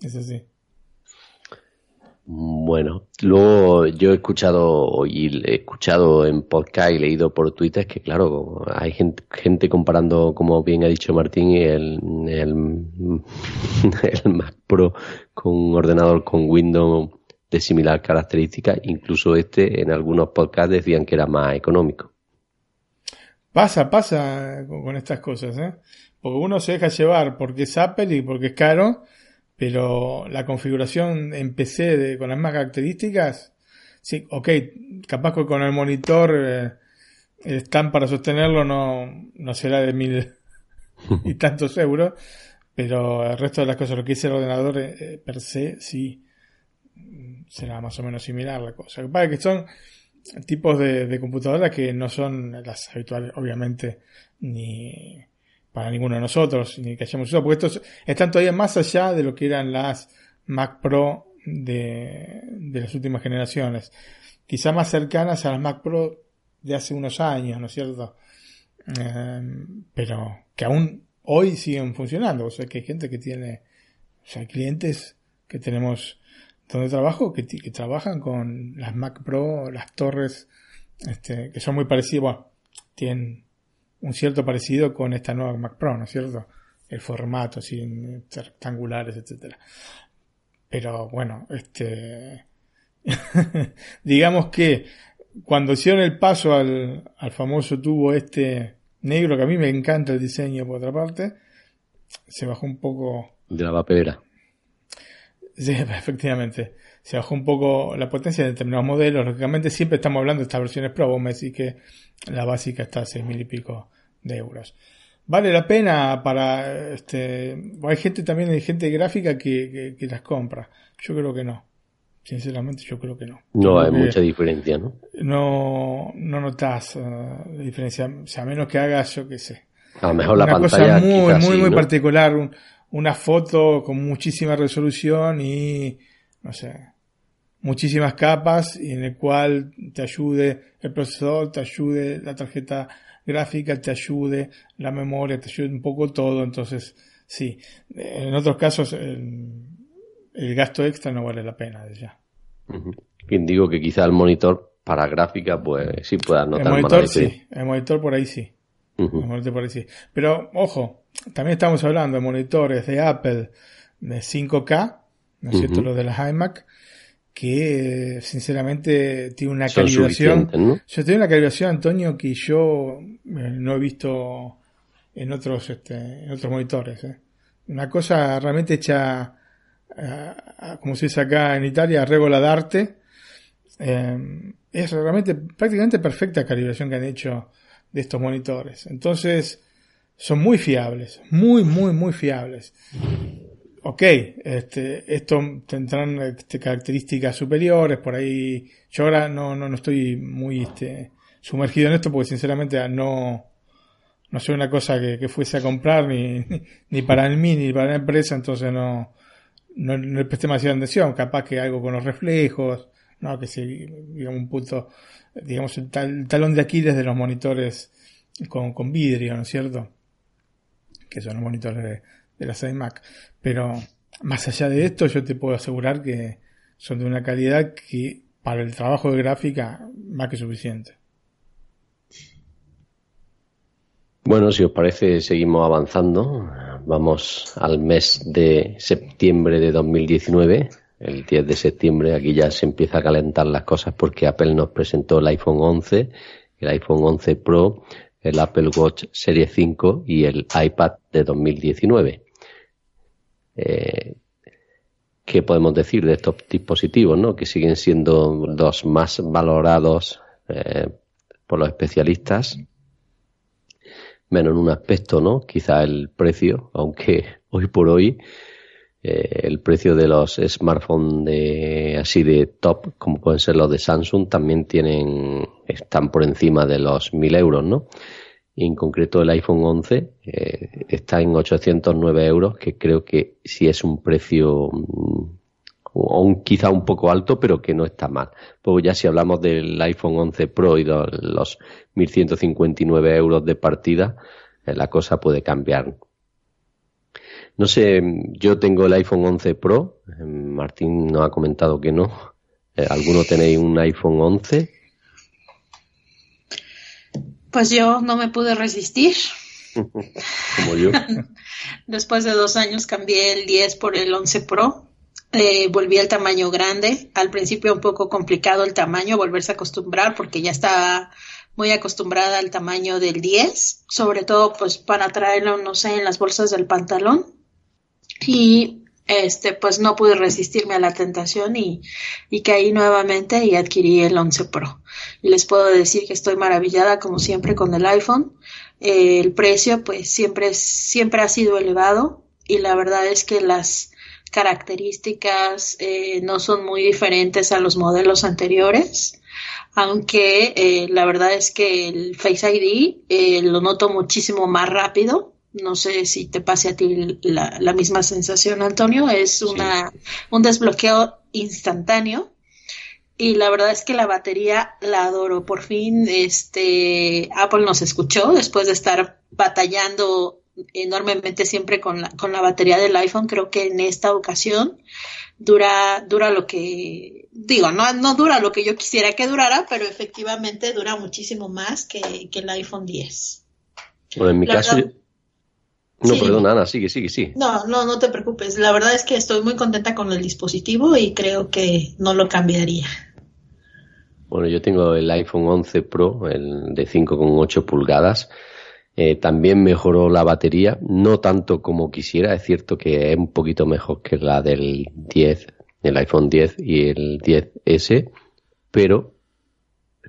[SPEAKER 4] Es así.
[SPEAKER 2] Bueno, luego yo he escuchado y he escuchado en podcast y leído por Twitter que claro, hay gente, gente comparando, como bien ha dicho Martín, el, el, el Mac Pro con un ordenador con Windows de similar característica, incluso este en algunos podcasts decían que era más económico.
[SPEAKER 4] Pasa, pasa con estas cosas, ¿eh? Porque uno se deja llevar porque es Apple y porque es caro pero la configuración en PC de, con las más características, sí, ok, capaz que con el monitor eh, el stand para sostenerlo no, no será de mil y tantos euros, pero el resto de las cosas, lo que dice el ordenador eh, eh, per se, sí será más o menos similar la cosa. Lo que que son tipos de, computadoras que no son las habituales, obviamente, ni para ninguno de nosotros, ni que hayamos usado, porque estos están todavía más allá de lo que eran las Mac Pro de, de las últimas generaciones. Quizá más cercanas a las Mac Pro de hace unos años, ¿no es cierto? Eh, pero que aún hoy siguen funcionando. O sea, que hay gente que tiene, o sea, clientes que tenemos donde trabajo que, que trabajan con las Mac Pro, las torres, este, que son muy parecidas, bueno, tienen un cierto parecido con esta nueva Mac Pro, ¿no es cierto? El formato, así, rectangulares, etcétera. Pero bueno, este, digamos que cuando hicieron el paso al, al famoso tubo este negro, que a mí me encanta el diseño por otra parte, se bajó un poco...
[SPEAKER 2] De la vapera.
[SPEAKER 4] Sí, efectivamente. Se bajó un poco la potencia de determinados modelos. Lógicamente siempre estamos hablando de estas versiones Pro. Vos me decís que la básica está a seis mil y pico de euros. Vale la pena para este hay gente también hay gente gráfica que, que, las compra. Yo creo que no. Sinceramente yo creo que no.
[SPEAKER 2] No hay mucha diferencia, ¿no?
[SPEAKER 4] No no notas uh, diferencia, o sea, a menos que hagas yo qué sé.
[SPEAKER 2] A lo mejor la pantalla
[SPEAKER 4] cosa muy muy muy particular, una foto con muchísima resolución y no sé, muchísimas capas y en el cual te ayude el procesador, te ayude la tarjeta gráfica te ayude, la memoria te ayude un poco todo, entonces sí, en otros casos el, gasto extra no vale la pena ya.
[SPEAKER 2] Bien, digo que quizá el monitor para gráfica, pues sí puedas notar
[SPEAKER 4] el monitor sí, el monitor por ahí sí. el monitor por ahí sí. Pero ojo, también estamos hablando de monitores de Apple de 5K, ¿no es cierto? Los de las iMac, que sinceramente tiene una calibración. Yo tengo una calibración, Antonio, que yo eh, no he visto en otros, este, en otros monitores. ¿eh? Una cosa realmente hecha, como se dice acá en Italia, regola d'arte. Eh, es realmente prácticamente perfecta calibración que han hecho de estos monitores. Entonces, son muy fiables, muy, muy, muy fiables. Ok, este, esto tendrán este, características superiores, por ahí. Yo ahora no, no, no estoy muy este, sumergido en esto porque sinceramente no, no soy una cosa que, fuese a comprar ni, ni para el mí ni para la empresa, entonces no, no, no le presté demasiada atención. Capaz que algo con los reflejos, no, que si, digamos, un punto, digamos, el, talón de Aquiles de los monitores con, con vidrio, ¿no es cierto? Que son los monitores de, de las iMac. Pero más allá de esto, yo te puedo asegurar que son de una calidad que para el trabajo de gráfica más que suficiente.
[SPEAKER 2] Bueno, si os parece, seguimos avanzando. Vamos al mes de septiembre de 2019. El 10 de septiembre aquí ya se empieza a calentar las cosas porque Apple nos presentó el iPhone 11, el iPhone 11 Pro, el Apple Watch Serie 5 y el iPad de 2019. Eh, ¿Qué podemos decir de estos dispositivos, no? Que siguen siendo los más valorados eh, por los especialistas menos en un aspecto, ¿no? Quizá el precio, aunque hoy por hoy eh, el precio de los smartphones de así de top, como pueden ser los de Samsung, también tienen están por encima de los 1000 euros, ¿no? Y en concreto el iPhone 11 eh, está en 809 euros, que creo que sí es un precio un, quizá un poco alto, pero que no está mal. Pues ya si hablamos del iPhone 11 Pro y los 1.159 euros de partida, eh, la cosa puede cambiar. No sé, yo tengo el iPhone 11 Pro, eh, Martín nos ha comentado que no. Eh, ¿Alguno tenéis un iPhone 11?
[SPEAKER 3] Pues yo no me pude resistir.
[SPEAKER 2] Como yo.
[SPEAKER 3] Después de dos años cambié el 10 por el 11 Pro eh, volví al tamaño grande. Al principio un poco complicado el tamaño, volverse a acostumbrar porque ya estaba muy acostumbrada al tamaño del 10, sobre todo pues para traerlo, no sé, en las bolsas del pantalón. Y este, pues no pude resistirme a la tentación y, y caí nuevamente y adquirí el 11 Pro. Y les puedo decir que estoy maravillada como siempre con el iPhone. Eh, el precio pues siempre, siempre ha sido elevado y la verdad es que las, características eh, no son muy diferentes a los modelos anteriores, aunque eh, la verdad es que el Face ID eh, lo noto muchísimo más rápido. No sé si te pase a ti la, misma sensación, Antonio. Es una, un desbloqueo instantáneo y la verdad es que la batería la adoro. Por fin, este Apple nos escuchó después de estar batallando enormemente siempre con la, con la batería del iPhone. Creo que en esta ocasión dura, dura lo que, digo, no, no dura lo que yo quisiera que durara, pero efectivamente dura muchísimo más que, el iPhone 10.
[SPEAKER 2] Bueno, en mi caso... no, perdón, Ana, sigue, sigue, sigue.
[SPEAKER 3] No, no, no te preocupes. La verdad es que estoy muy contenta con el dispositivo y creo que no lo cambiaría.
[SPEAKER 2] Bueno, yo tengo el iPhone 11 Pro, el de 5,8 pulgadas. Eh, también mejoró la batería, no tanto como quisiera, es cierto que es un poquito mejor que la del 10, el iPhone 10 y el 10S, pero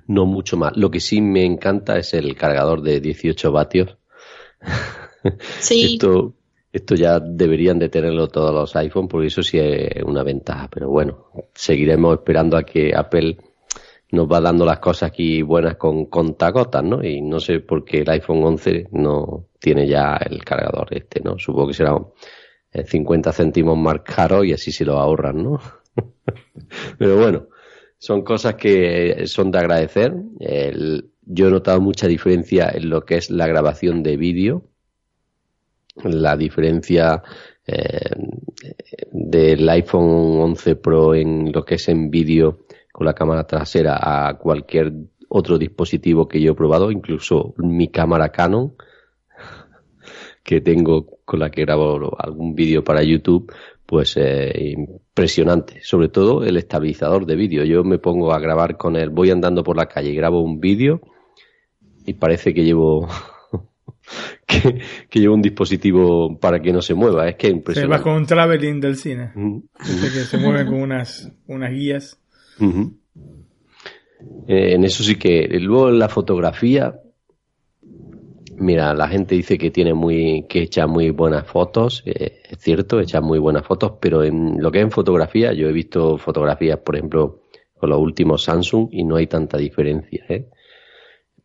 [SPEAKER 2] no mucho más. Lo que sí me encanta es el cargador de 18 vatios. Esto, esto ya deberían de tenerlo todos los iPhones, porque eso sí es una ventaja. Pero bueno, seguiremos esperando a que Apple nos va dando las cosas aquí buenas con contagotas, ¿no? Y no sé por qué el iPhone 11 no tiene ya el cargador este, ¿no? Supongo que será 50 céntimos más caro y así se lo ahorran, ¿no? Pero bueno, son cosas que son de agradecer. yo he notado mucha diferencia en lo que es la grabación de vídeo, la diferencia eh, del iPhone 11 Pro en lo que es en vídeo con la cámara trasera a cualquier otro dispositivo que yo he probado, incluso mi cámara Canon, que tengo con la que grabo algún vídeo para YouTube, pues eh, impresionante. Sobre todo el estabilizador de vídeo. Yo me pongo a grabar con él, voy andando por la calle y grabo un vídeo y parece que llevo que, llevo un dispositivo para que no se mueva. Es que es impresionante.
[SPEAKER 4] Se va con un traveling del cine. que se mueven con unas, unas guías.
[SPEAKER 2] Eh, en eso sí que. Luego en la fotografía. Mira, la gente dice que tiene muy, que echa muy buenas fotos, eh, es cierto, echa muy buenas fotos, pero en lo que es en fotografía, yo he visto fotografías, por ejemplo, con los últimos Samsung y no hay tanta diferencia, ¿eh?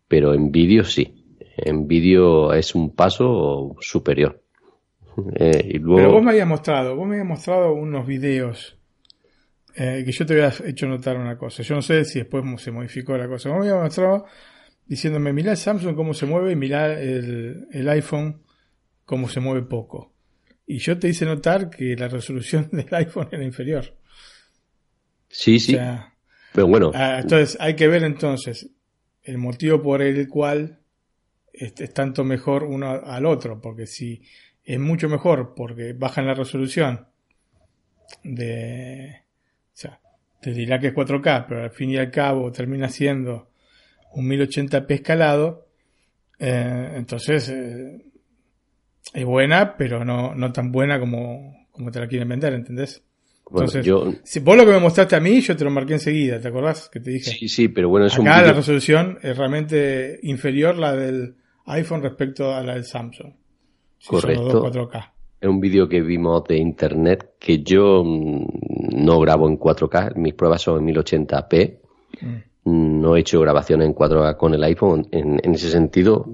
[SPEAKER 2] Pero en vídeo sí, en vídeo es un paso superior.
[SPEAKER 4] Eh, y luego... Pero vos me habías mostrado, vos me habías mostrado unos videos eh, que yo te había hecho notar una cosa. Yo no sé si después se modificó la cosa. Me había mostrado diciéndome, mirá el Samsung cómo se mueve y mirá el, el iPhone cómo se mueve poco. Y yo te hice notar que la resolución del iPhone era inferior.
[SPEAKER 2] Sí, sí. Pero bueno.
[SPEAKER 4] Ah, entonces, hay que ver entonces el motivo por el cual es, es, tanto mejor uno al otro. Porque si es mucho mejor porque bajan la resolución de, o sea, te dirá que es 4K, pero al fin y al cabo termina siendo un 1080p escalado. Eh, entonces eh, es buena, pero no, no tan buena como, como te la quieren vender, ¿entendés? Entonces, si vos lo que me mostraste a mí, yo te lo marqué enseguida, ¿te acordás? Que te dije.
[SPEAKER 2] Sí, sí, pero bueno, es
[SPEAKER 4] Acá la resolución es realmente inferior la del iPhone respecto a la del Samsung.
[SPEAKER 2] Correcto. 4K es un vídeo que vimos de internet que yo mm, no grabo en 4K, mis pruebas son en 1080p. Mm. No he hecho grabaciones en 4K con el iPhone. En, ese sentido,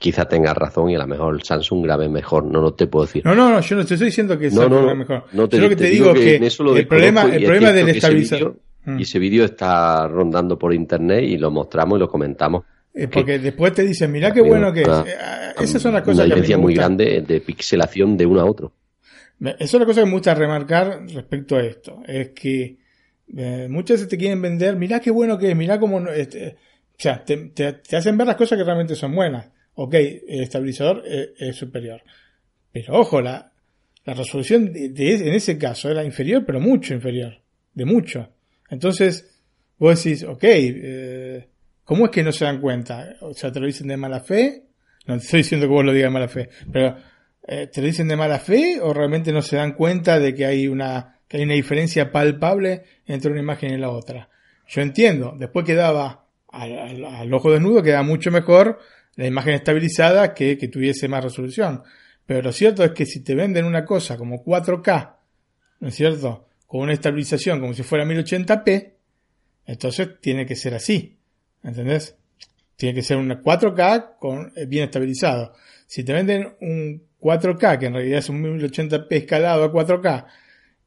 [SPEAKER 2] quizá tengas razón y a lo mejor el Samsung grabe mejor, no lo te puedo decir.
[SPEAKER 4] No, no, no, yo no te estoy diciendo que el Samsung grabe mejor. No te, yo lo que te, digo, es que, el problema, el problema del estabilizador.
[SPEAKER 2] Y ese vídeo está rondando por internet y lo mostramos y lo comentamos
[SPEAKER 4] eh, porque después te dicen, mira qué bueno que es. Eh, esas son las cosas
[SPEAKER 2] una diferencia muy grande de pixelación de uno a otro.
[SPEAKER 4] Esa es la cosa que me gusta remarcar respecto a esto. Es que eh, muchas veces te quieren vender, mira qué bueno que es, mira cómo... Este, o sea, te, hacen ver las cosas que realmente son buenas. Ok, el estabilizador es, superior. Pero ojo, la, la resolución de, en ese caso era inferior, pero mucho inferior. De mucho. Entonces, vos decís, ok, eh, ¿Cómo es que no se dan cuenta? O sea, te lo dicen de mala fe. No estoy diciendo que vos lo digas de mala fe, pero eh, ¿te lo dicen de mala fe o realmente no se dan cuenta de que hay una, que hay una diferencia palpable entre una imagen y la otra? Yo entiendo, después quedaba al, al, ojo desnudo, quedaba mucho mejor la imagen estabilizada que que tuviese más resolución. Pero lo cierto es que si te venden una cosa como 4K, ¿no es cierto? Con una estabilización como si fuera 1080p, entonces tiene que ser así. ¿Entendés? Tiene que ser una 4K con, eh, bien estabilizado. Si te venden un 4K, que en realidad es un 1080p escalado a 4K,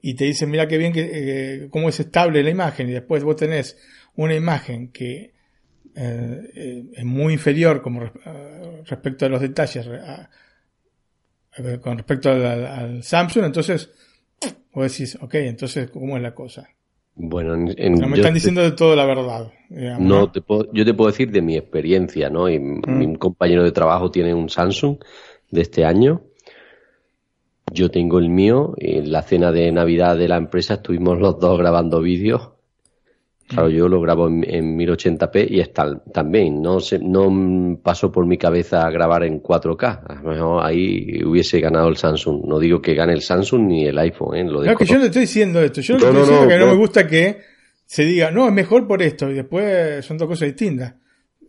[SPEAKER 4] y te dicen, mira qué bien que, eh, cómo es estable la imagen, y después vos tenés una imagen que eh, es muy inferior como respecto a los detalles con respecto al, Samsung, entonces vos decís, ok, entonces, ¿cómo es la cosa?
[SPEAKER 2] Bueno,
[SPEAKER 4] en, no me están diciendo de todo la verdad.
[SPEAKER 2] no, te puedo, yo te puedo decir de mi experiencia, ¿no? Y mm. mi compañero de trabajo tiene un Samsung de este año. Yo tengo el mío. En la cena de Navidad de la empresa estuvimos los dos grabando vídeos Claro, yo lo grabo en, 1080p y está también. No se, no pasó por mi cabeza grabar en 4K. A lo mejor ahí hubiese ganado el Samsung. No digo que gane el Samsung ni el iPhone. ¿eh? Lo
[SPEAKER 4] no, que yo no estoy diciendo esto. Yo no, estoy diciendo que no me gusta que se diga, no, es mejor por esto. Y después son dos cosas distintas.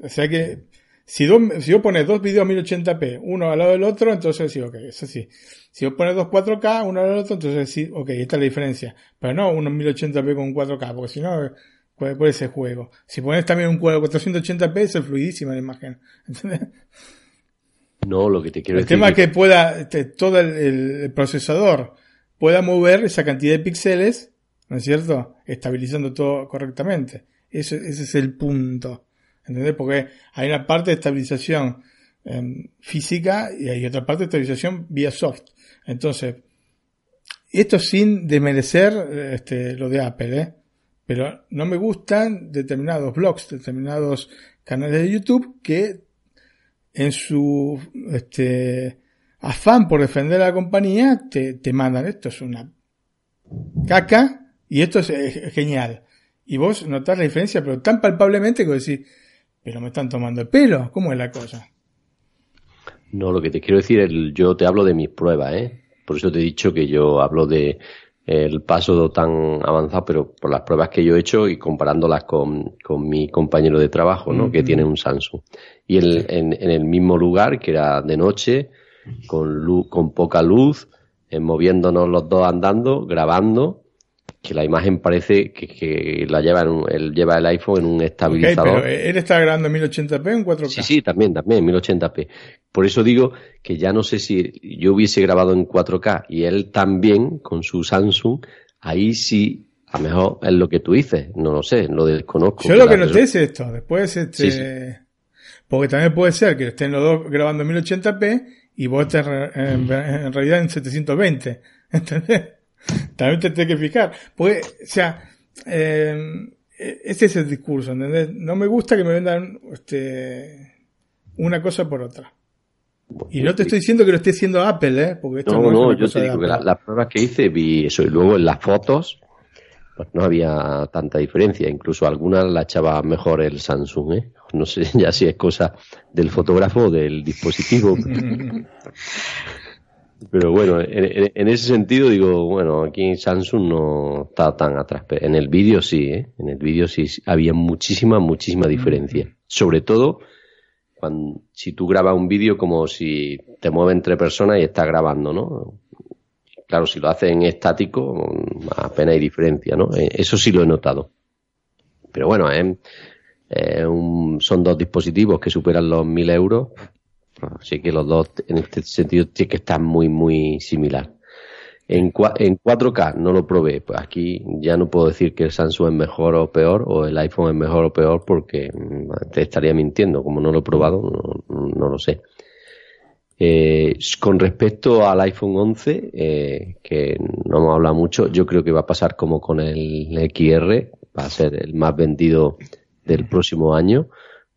[SPEAKER 4] O sea que si, dos, si vos pones dos videos 1080p, uno al lado del otro, entonces sí, ok, eso sí. Si vos pones dos 4K, uno al lado del otro, entonces sí, ok, esta es la diferencia. Pero no uno 1080p con 4K, porque si no por, ese juego. Si pones también un cuadro 480p, es fluidísima la imagen.
[SPEAKER 2] No, lo que te quiero
[SPEAKER 4] el
[SPEAKER 2] decir.
[SPEAKER 4] El tema es que pueda, este, todo el, procesador pueda mover esa cantidad de píxeles, ¿no es cierto? Estabilizando todo correctamente. Ese, ese es el punto. ¿Entendés? Porque hay una parte de estabilización em, física y hay otra parte de estabilización vía soft. Entonces, esto sin desmerecer este, lo de Apple, ¿eh? Pero no me gustan determinados blogs, determinados canales de YouTube que en su este, afán por defender a la compañía te, te mandan esto es una caca y esto es, genial. Y vos notás la diferencia, pero tan palpablemente que decís, pero me están tomando el pelo, ¿cómo es la cosa?
[SPEAKER 2] No, lo que te quiero decir es, yo te hablo de mis pruebas, ¿eh? Por eso te he dicho que yo hablo de el paso tan avanzado, pero por las pruebas que yo he hecho y comparándolas con, con mi compañero de trabajo, ¿no? Que tiene un Samsung. Y en, en, el mismo lugar, que era de noche, con, luz, con poca luz, eh, moviéndonos los dos andando, grabando, que la imagen parece que, que la lleva, en él lleva el iPhone en un estabilizador.
[SPEAKER 4] pero él está grabando en 1080p o en 4K.
[SPEAKER 2] Sí, sí, también, también, en 1080p. Por eso digo que ya no sé si yo hubiese grabado en 4K y él también con su Samsung, ahí sí, a lo mejor es lo que tú dices, no lo sé, lo desconozco.
[SPEAKER 4] Yo lo que noté es esto, después este... Porque también puede ser que estén los dos grabando en 1080p y vos estés en, en realidad en 720, ¿entendés? También te tienes que fijar. Porque, o sea, eh, ese es el discurso, ¿entendés? No me gusta que me vendan este, una cosa por otra. Y no te estoy diciendo que lo esté haciendo Apple, ¿eh? Porque esto
[SPEAKER 2] no, no, yo te digo que las pruebas que hice vi eso. Y luego en las fotos, pues no había tanta diferencia. Incluso algunas la echaba mejor el Samsung, ¿eh? No sé ya si es cosa del fotógrafo o del dispositivo. Pero bueno, en, ese sentido digo, bueno, aquí Samsung no está tan atrás. En el vídeo sí, ¿eh? En el vídeo sí había muchísima, muchísima diferencia. Sobre todo cuando, si tú grabas un vídeo como si te mueves entre personas y estás grabando, ¿no? Claro, si lo haces en estático, apenas hay diferencia, ¿no? Eh, eso sí lo he notado. Pero bueno, ¿eh? son dos dispositivos que superan los 1000 euros Así que los dos en este sentido tiene que estar muy, muy similar. En, en 4K no lo probé, pues aquí ya no puedo decir que el Samsung es mejor o peor o el iPhone es mejor o peor porque mm, te estaría mintiendo, como no lo he probado, no, lo sé. Eh, con respecto al iPhone 11, eh, que no hemos hablado mucho, yo creo que va a pasar como con el XR, va a ser el más vendido del próximo año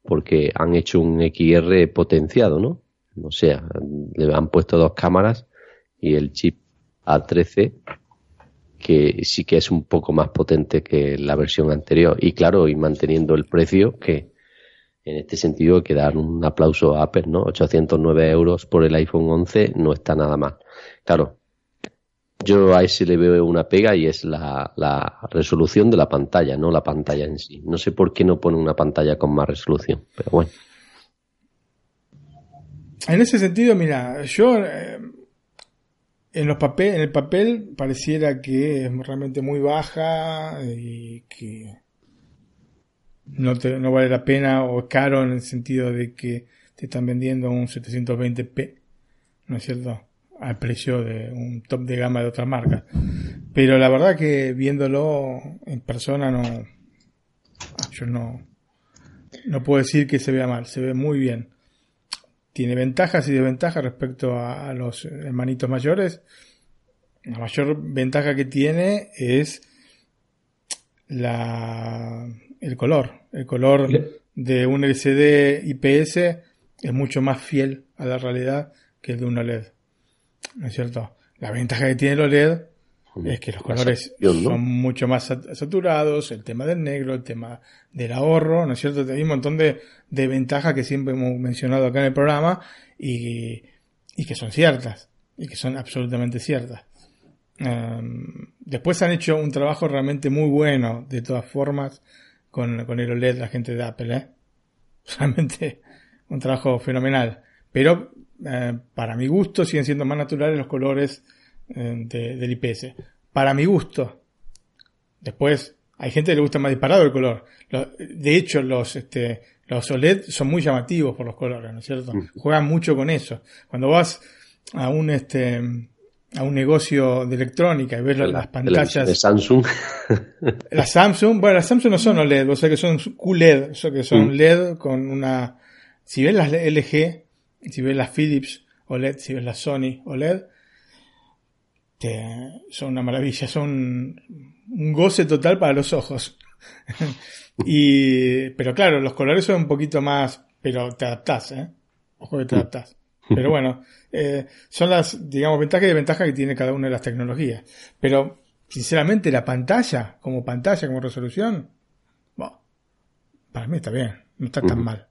[SPEAKER 2] porque han hecho un XR potenciado, ¿no? O sea, le han puesto dos cámaras y el chip A13 que sí que es un poco más potente que la versión anterior. Y claro, y manteniendo el precio, que en este sentido hay que dar un aplauso a Apple, ¿no? 809 euros por el iPhone 11 no está nada mal. Claro, yo a ese le veo una pega y es la, la, resolución de la pantalla, no la pantalla en sí. No sé por qué no pone una pantalla con más resolución, pero bueno.
[SPEAKER 4] En ese sentido, mira, yo eh, en los papel, en el papel pareciera que es realmente muy baja y que no, te, no vale la pena o es caro en el sentido de que te están vendiendo un 720p, ¿no es cierto? Al precio de un top de gama de otra marca. Pero la verdad que viéndolo en persona no, yo no, no puedo decir que se vea mal, se ve muy bien. Tiene ventajas y desventajas respecto a, los hermanitos mayores. La mayor ventaja que tiene es la, el color. El color de un LCD IPS es mucho más fiel a la realidad que el de un OLED. ¿No es cierto? La ventaja que tiene el OLED es que los colores son mucho más saturados, el tema del negro, el tema del ahorro, ¿no es cierto? Hay un montón de, de ventajas que siempre hemos mencionado acá en el programa y, y que son ciertas, y que son absolutamente ciertas. después han hecho un trabajo realmente muy bueno, de todas formas, con, con el OLED, la gente de Apple, ¿eh? Realmente un trabajo fenomenal. Pero eh, para mi gusto, siguen siendo más naturales los colores eh, del IPS. Para mi gusto. Después, hay gente que le gusta más disparado el color. de hecho, los, este, los OLED son muy llamativos por los colores, ¿no es cierto? Juegan mucho con eso. Cuando vas a un, este, a un negocio de electrónica y ves las pantallas
[SPEAKER 2] de Samsung
[SPEAKER 4] las Samsung bueno las Samsung no son OLED o sea que son QLED o sea que son mm. LED con una si ves las LG si ves las Philips OLED, si ves las Sony OLED, son una maravilla, son un goce total para los ojos. y, pero claro, los colores son un poquito más, pero te adaptás, ¿eh? Ojo que te adaptás. Pero bueno, eh, son las, digamos, ventajas y desventajas que tiene cada una de las tecnologías. Pero, sinceramente, la pantalla, como pantalla, como resolución, bueno, para mí está bien, no está tan mal.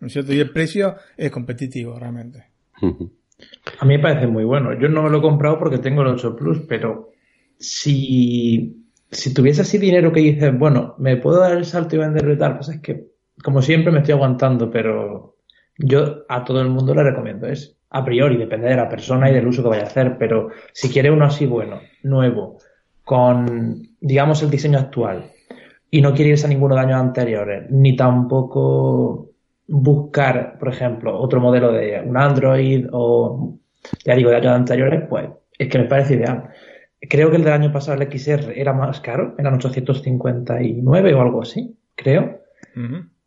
[SPEAKER 4] ¿No es cierto? Y el precio es competitivo, realmente.
[SPEAKER 6] A mí me parece muy bueno. Yo no me lo he comprado porque tengo el 8 Plus, pero si, si tuviese así dinero que dices, bueno, me puedo dar el salto y venderlo y tal, pues es que, como siempre, me estoy aguantando, pero yo a todo el mundo le recomiendo. Es a priori, depende de la persona y del uso que vaya a hacer, pero si quiere uno así bueno, nuevo, con, digamos, el diseño actual, y no quiere irse a ninguno de años anteriores, ni tampoco buscar, por ejemplo, otro modelo de un Android o, ya digo, de años anteriores, pues es que me parece ideal. Creo que el del año pasado, el XR, era más caro, eran 859 o algo así, creo.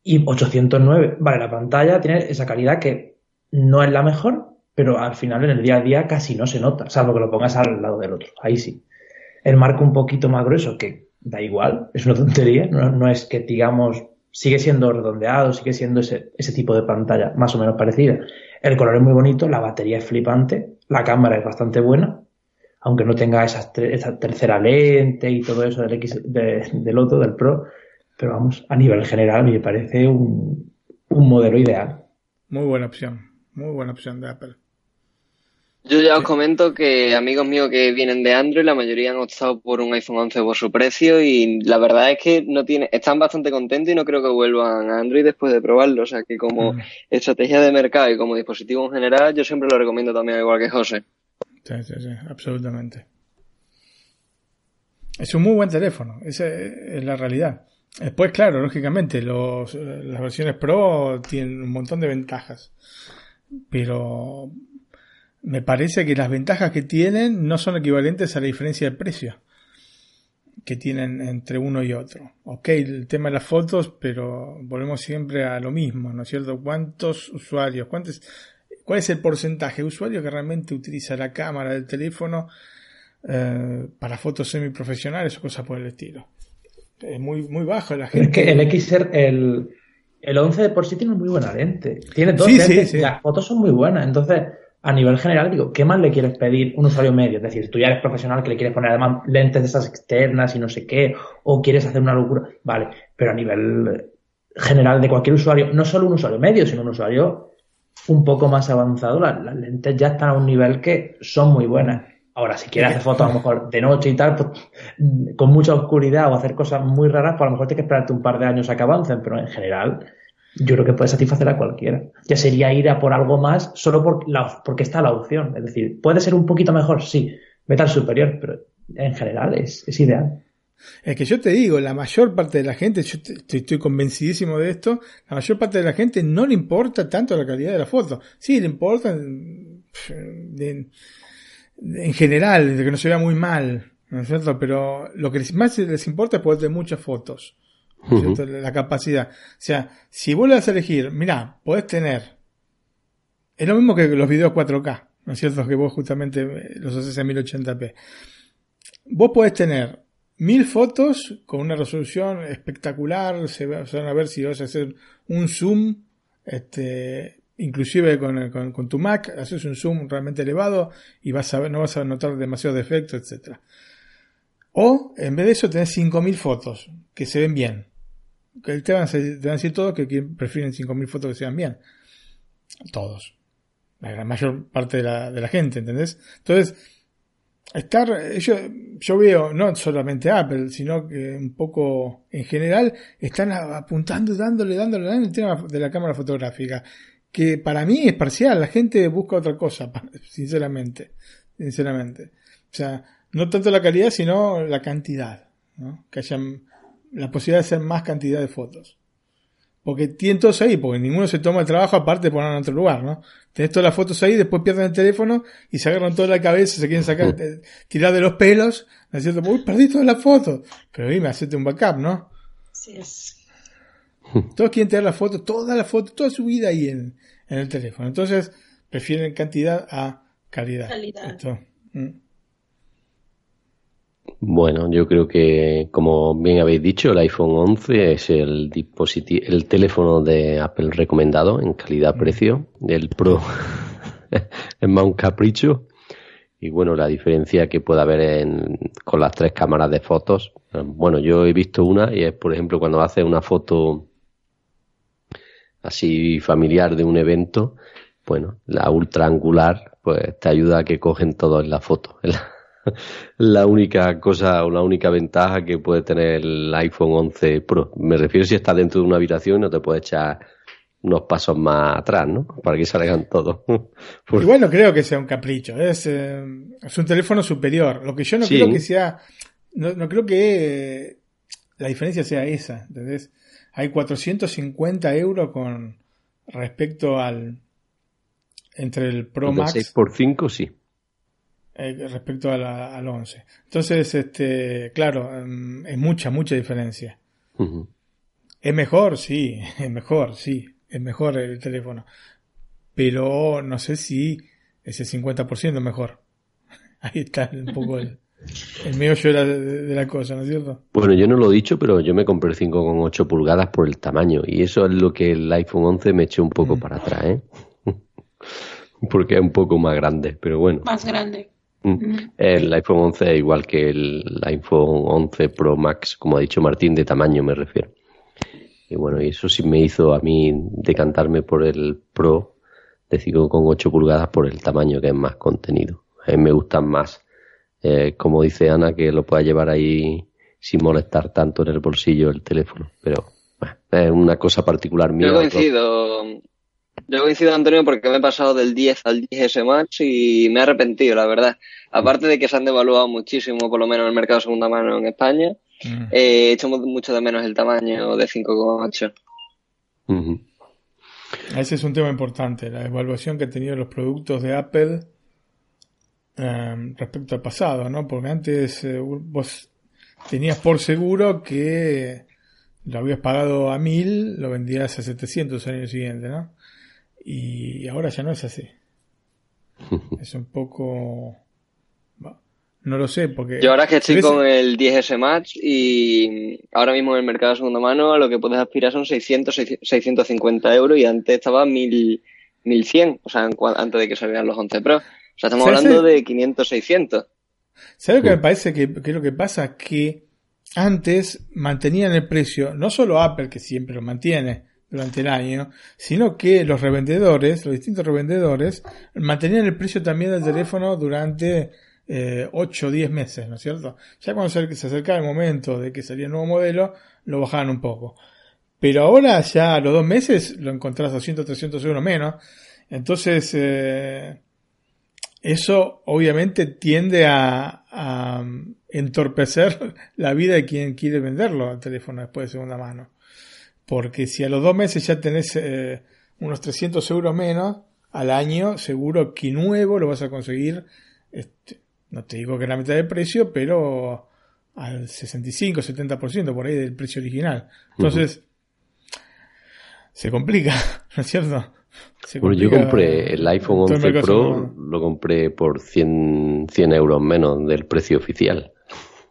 [SPEAKER 6] Y 809, vale, la pantalla tiene esa calidad que no es la mejor, pero al final en el día a día casi no se nota, salvo que lo pongas al lado del otro. Ahí sí. El marco un poquito más grueso, que da igual, es una tontería, no, no es que digamos sigue siendo redondeado, sigue siendo ese, ese tipo de pantalla más o menos parecida. El color es muy bonito, la batería es flipante, la cámara es bastante buena, aunque no tenga esa, esa tercera lente y todo eso del, X, del otro, del Pro, pero vamos, a nivel general me parece un, un modelo ideal.
[SPEAKER 4] Muy buena opción, muy buena opción de Apple.
[SPEAKER 5] Yo ya os comento que amigos míos que vienen de Android, la mayoría han optado por un iPhone 11 por su precio y la verdad es que no tiene, están bastante contentos y no creo que vuelvan a Android después de probarlo. O sea que como mm. estrategia de mercado y como dispositivo en general, yo siempre lo recomiendo también igual que José.
[SPEAKER 4] Sí, sí, sí, absolutamente. Es un muy buen teléfono, esa es la realidad. Después, claro, lógicamente, los, las versiones Pro tienen un montón de ventajas. Pero me parece que las ventajas que tienen no son equivalentes a la diferencia de precio que tienen entre uno y otro. Ok, el tema de las fotos, pero volvemos siempre a lo mismo, ¿no es cierto? ¿Cuántos usuarios, cuántos, cuál es el porcentaje de usuarios que realmente utiliza la cámara del teléfono eh, para fotos semiprofesionales o cosas por el estilo? Es muy, muy bajo la gente.
[SPEAKER 6] Es que el XR, el, el 11 de por sí tiene muy buena lente. Tiene dos lentes, las fotos son muy buenas, entonces a nivel general, digo, ¿qué más le quieres pedir un usuario medio? Es decir, tú ya eres profesional que le quieres poner además lentes de esas externas y no sé qué, o quieres hacer una locura, vale, pero a nivel general de cualquier usuario, no solo un usuario medio, sino un usuario un poco más avanzado, las, lentes ya están a un nivel que son muy buenas. Ahora, si quieres hacer fotos a lo mejor de noche y tal, pues, con mucha oscuridad o hacer cosas muy raras, pues a lo mejor tienes que esperarte un par de años a que avancen, pero en general yo creo que puede satisfacer a cualquiera. Ya sería ir a por algo más solo por la, porque está la opción. Es decir, puede ser un poquito mejor, sí, metal superior, pero en general es, es ideal.
[SPEAKER 4] Es que yo te digo, la mayor parte de la gente, yo estoy, convencidísimo de esto, la mayor parte de la gente no le importa tanto la calidad de la foto. Sí, le importa en, en general, de que no se vea muy mal, ¿no es cierto? Pero lo que más les importa es poder tener muchas fotos. La capacidad. O sea, si vuelves a elegir, mira, podés tener. Es lo mismo que los videos 4K, ¿no es cierto? Que vos justamente los haces en 1080p. Vos podés tener mil fotos con una resolución espectacular, se, van a ver si vas a hacer un zoom, este, inclusive con, con, tu Mac, haces un zoom realmente elevado y vas a ver, no vas a notar demasiados defectos, etcétera. O en vez de eso tenés 5000 fotos que se ven bien te van, a decir, todos que prefieren 5.000 fotos que sean bien. Todos. La gran mayor parte de la, de la gente, ¿entendés? Entonces, estar, yo, yo veo, no solamente Apple, sino que un poco en general, están apuntando, dándole, dándole, dándole el tema de la cámara fotográfica. Que para mí es parcial, la gente busca otra cosa, sinceramente. Sinceramente. O sea, no tanto la calidad, sino la cantidad. ¿no? Que hayan la posibilidad de hacer más cantidad de fotos. Porque tienen todos ahí, porque ninguno se toma el trabajo aparte de ponerlo en otro lugar, ¿no? Tenés todas las fotos ahí, después pierden el teléfono y se agarran toda la cabeza, se quieren sacar, eh, tirar de los pelos, ¿no es cierto? Uy, perdí todas las fotos. Pero dime, hacete un backup, ¿no? Sí es. Todos quieren tener la foto, toda la foto, toda su vida ahí en, en el teléfono. Entonces, prefieren cantidad a calidad. Calidad.
[SPEAKER 5] Mm.
[SPEAKER 2] Bueno, yo creo que, como bien habéis dicho, el iPhone 11 es el dispositivo, el teléfono de Apple recomendado en calidad-precio. El Pro es más un capricho. Y bueno, la diferencia que puede haber en, con las tres cámaras de fotos. Bueno, yo he visto una y es, por ejemplo, cuando haces una foto así familiar de un evento, bueno, la ultra angular, pues te ayuda a que cogen todo en la foto. la única cosa o la única ventaja que puede tener el iPhone 11 Pro. Me refiero si está dentro de una habitación y no te puede echar unos pasos más atrás, ¿no? Para que salgan todos.
[SPEAKER 4] Y bueno, creo que sea un capricho. Es, eh, es un teléfono superior. Lo que yo no creo que sea. No, no creo que la diferencia sea esa. Entonces, hay 450 euros con respecto al. Entre el Pro Max.
[SPEAKER 2] 6 por 5, sí.
[SPEAKER 4] Eh, respecto al 11. Entonces, este, claro, em, es mucha, mucha diferencia. Es mejor, sí, es mejor, sí, es mejor el teléfono. Pero no sé si ese 50% es mejor. Ahí está un poco el, el meollo de la, cosa, ¿no es cierto?
[SPEAKER 2] Bueno, yo no lo he dicho, pero yo me compré el 5,8 pulgadas por el tamaño. Y eso es lo que el iPhone 11 me echó un poco para atrás, ¿eh? Porque es un poco más grande, pero bueno.
[SPEAKER 3] Más grande.
[SPEAKER 2] Mm. El iPhone 11 es igual que el iPhone 11 Pro Max, como ha dicho Martín, de tamaño me refiero. Y bueno, y eso sí me hizo a mí decantarme por el Pro de 5,8 pulgadas por el tamaño que es más contenido. A mí me gustan más, eh, como dice Ana, que lo pueda llevar ahí sin molestar tanto en el bolsillo el teléfono. Pero bueno, es una cosa particular mía.
[SPEAKER 5] Yo coincido, yo coincido, Antonio, porque me he pasado del 10 al 10S Max y me he arrepentido, la verdad. Aparte de que se han devaluado muchísimo, por lo menos en el mercado de segunda mano en España, mm. he hecho mucho de menos el tamaño de 5,8.
[SPEAKER 4] Ese es un tema importante, la evaluación que han tenido los productos de Apple em, respecto al pasado, ¿no? Porque antes eh, vos tenías por seguro que lo habías pagado a 1000, lo vendías a 700 el año siguiente, ¿no? Y ahora ya no es así. es un poco... No lo sé, porque...
[SPEAKER 5] Yo ahora que estoy con el 10S Max y ahora mismo en el mercado de segunda mano lo que puedes aspirar son 600, 650 euros y antes estaba 1000, 1100, o sea, antes de que salieran los 11 Pro. O sea, estamos hablando de 500, 600.
[SPEAKER 4] ¿Sabes lo que me parece que, que lo que pasa? Que antes mantenían el precio, no solo Apple, que siempre lo mantiene, durante el año, sino que los revendedores, los distintos revendedores, mantenían el precio también del teléfono durante eh, 8 o 10 meses, ¿no es cierto? Ya cuando se, acercaba el momento de que salía el nuevo modelo, lo bajaban un poco. Pero ahora ya a los dos meses lo encontrás a 200, 300 euros menos. Entonces, eh, eso obviamente tiende a, a entorpecer la vida de quien quiere venderlo al teléfono después de segunda mano. Porque si a los dos meses ya tenés eh, unos 300 euros menos al año, seguro que nuevo lo vas a conseguir, este, no te digo que la mitad del precio, pero al 65, 70% por ahí del precio original. Entonces, se complica, ¿no es cierto?
[SPEAKER 2] bueno, yo compré el iPhone 11 Pro, lo compré por 100, 100 euros menos del precio oficial.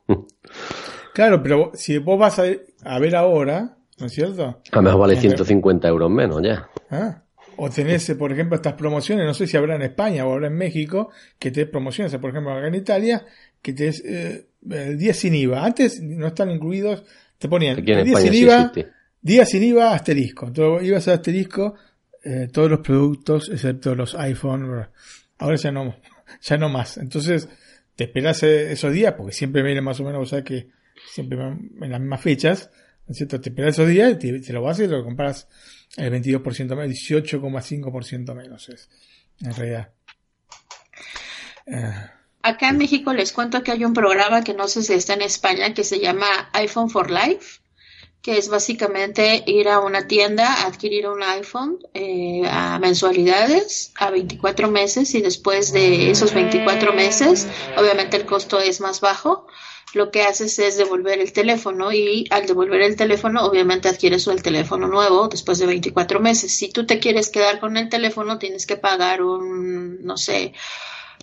[SPEAKER 4] claro, pero si vos vas a, a ver ahora, ¿no es cierto?
[SPEAKER 2] A lo mejor vale 150 euros menos ya.
[SPEAKER 4] ¿Ah? O tenés, por ejemplo, estas promociones, no sé si habrá en España o habrá en México, que te promociones, por ejemplo, acá en Italia, que te es eh, el día sin IVA. Antes no están incluidos, te ponían el día sin IVA, día sin IVA, asterisco. Entonces ibas a asterisco eh, todos los productos, excepto los iPhone. Ahora ya no, ya no más. Entonces, te esperas eh, esos días, porque siempre viene más o menos, o sea que siempre en las mismas fechas, cierto? Te esperas esos días, te, te lo vas y lo compras el 22% menos, 18,5% menos es, en realidad.
[SPEAKER 3] Eh. Acá en México les cuento que hay un programa que no sé si está en España que se llama iPhone for Life, que es básicamente ir a una tienda, adquirir un iPhone eh, a mensualidades a 24 meses y después de esos 24 meses, obviamente el costo es más bajo lo que haces es devolver el teléfono y al devolver el teléfono obviamente adquieres el teléfono nuevo después de 24 meses. Si tú te quieres quedar con el teléfono tienes que pagar un, no sé,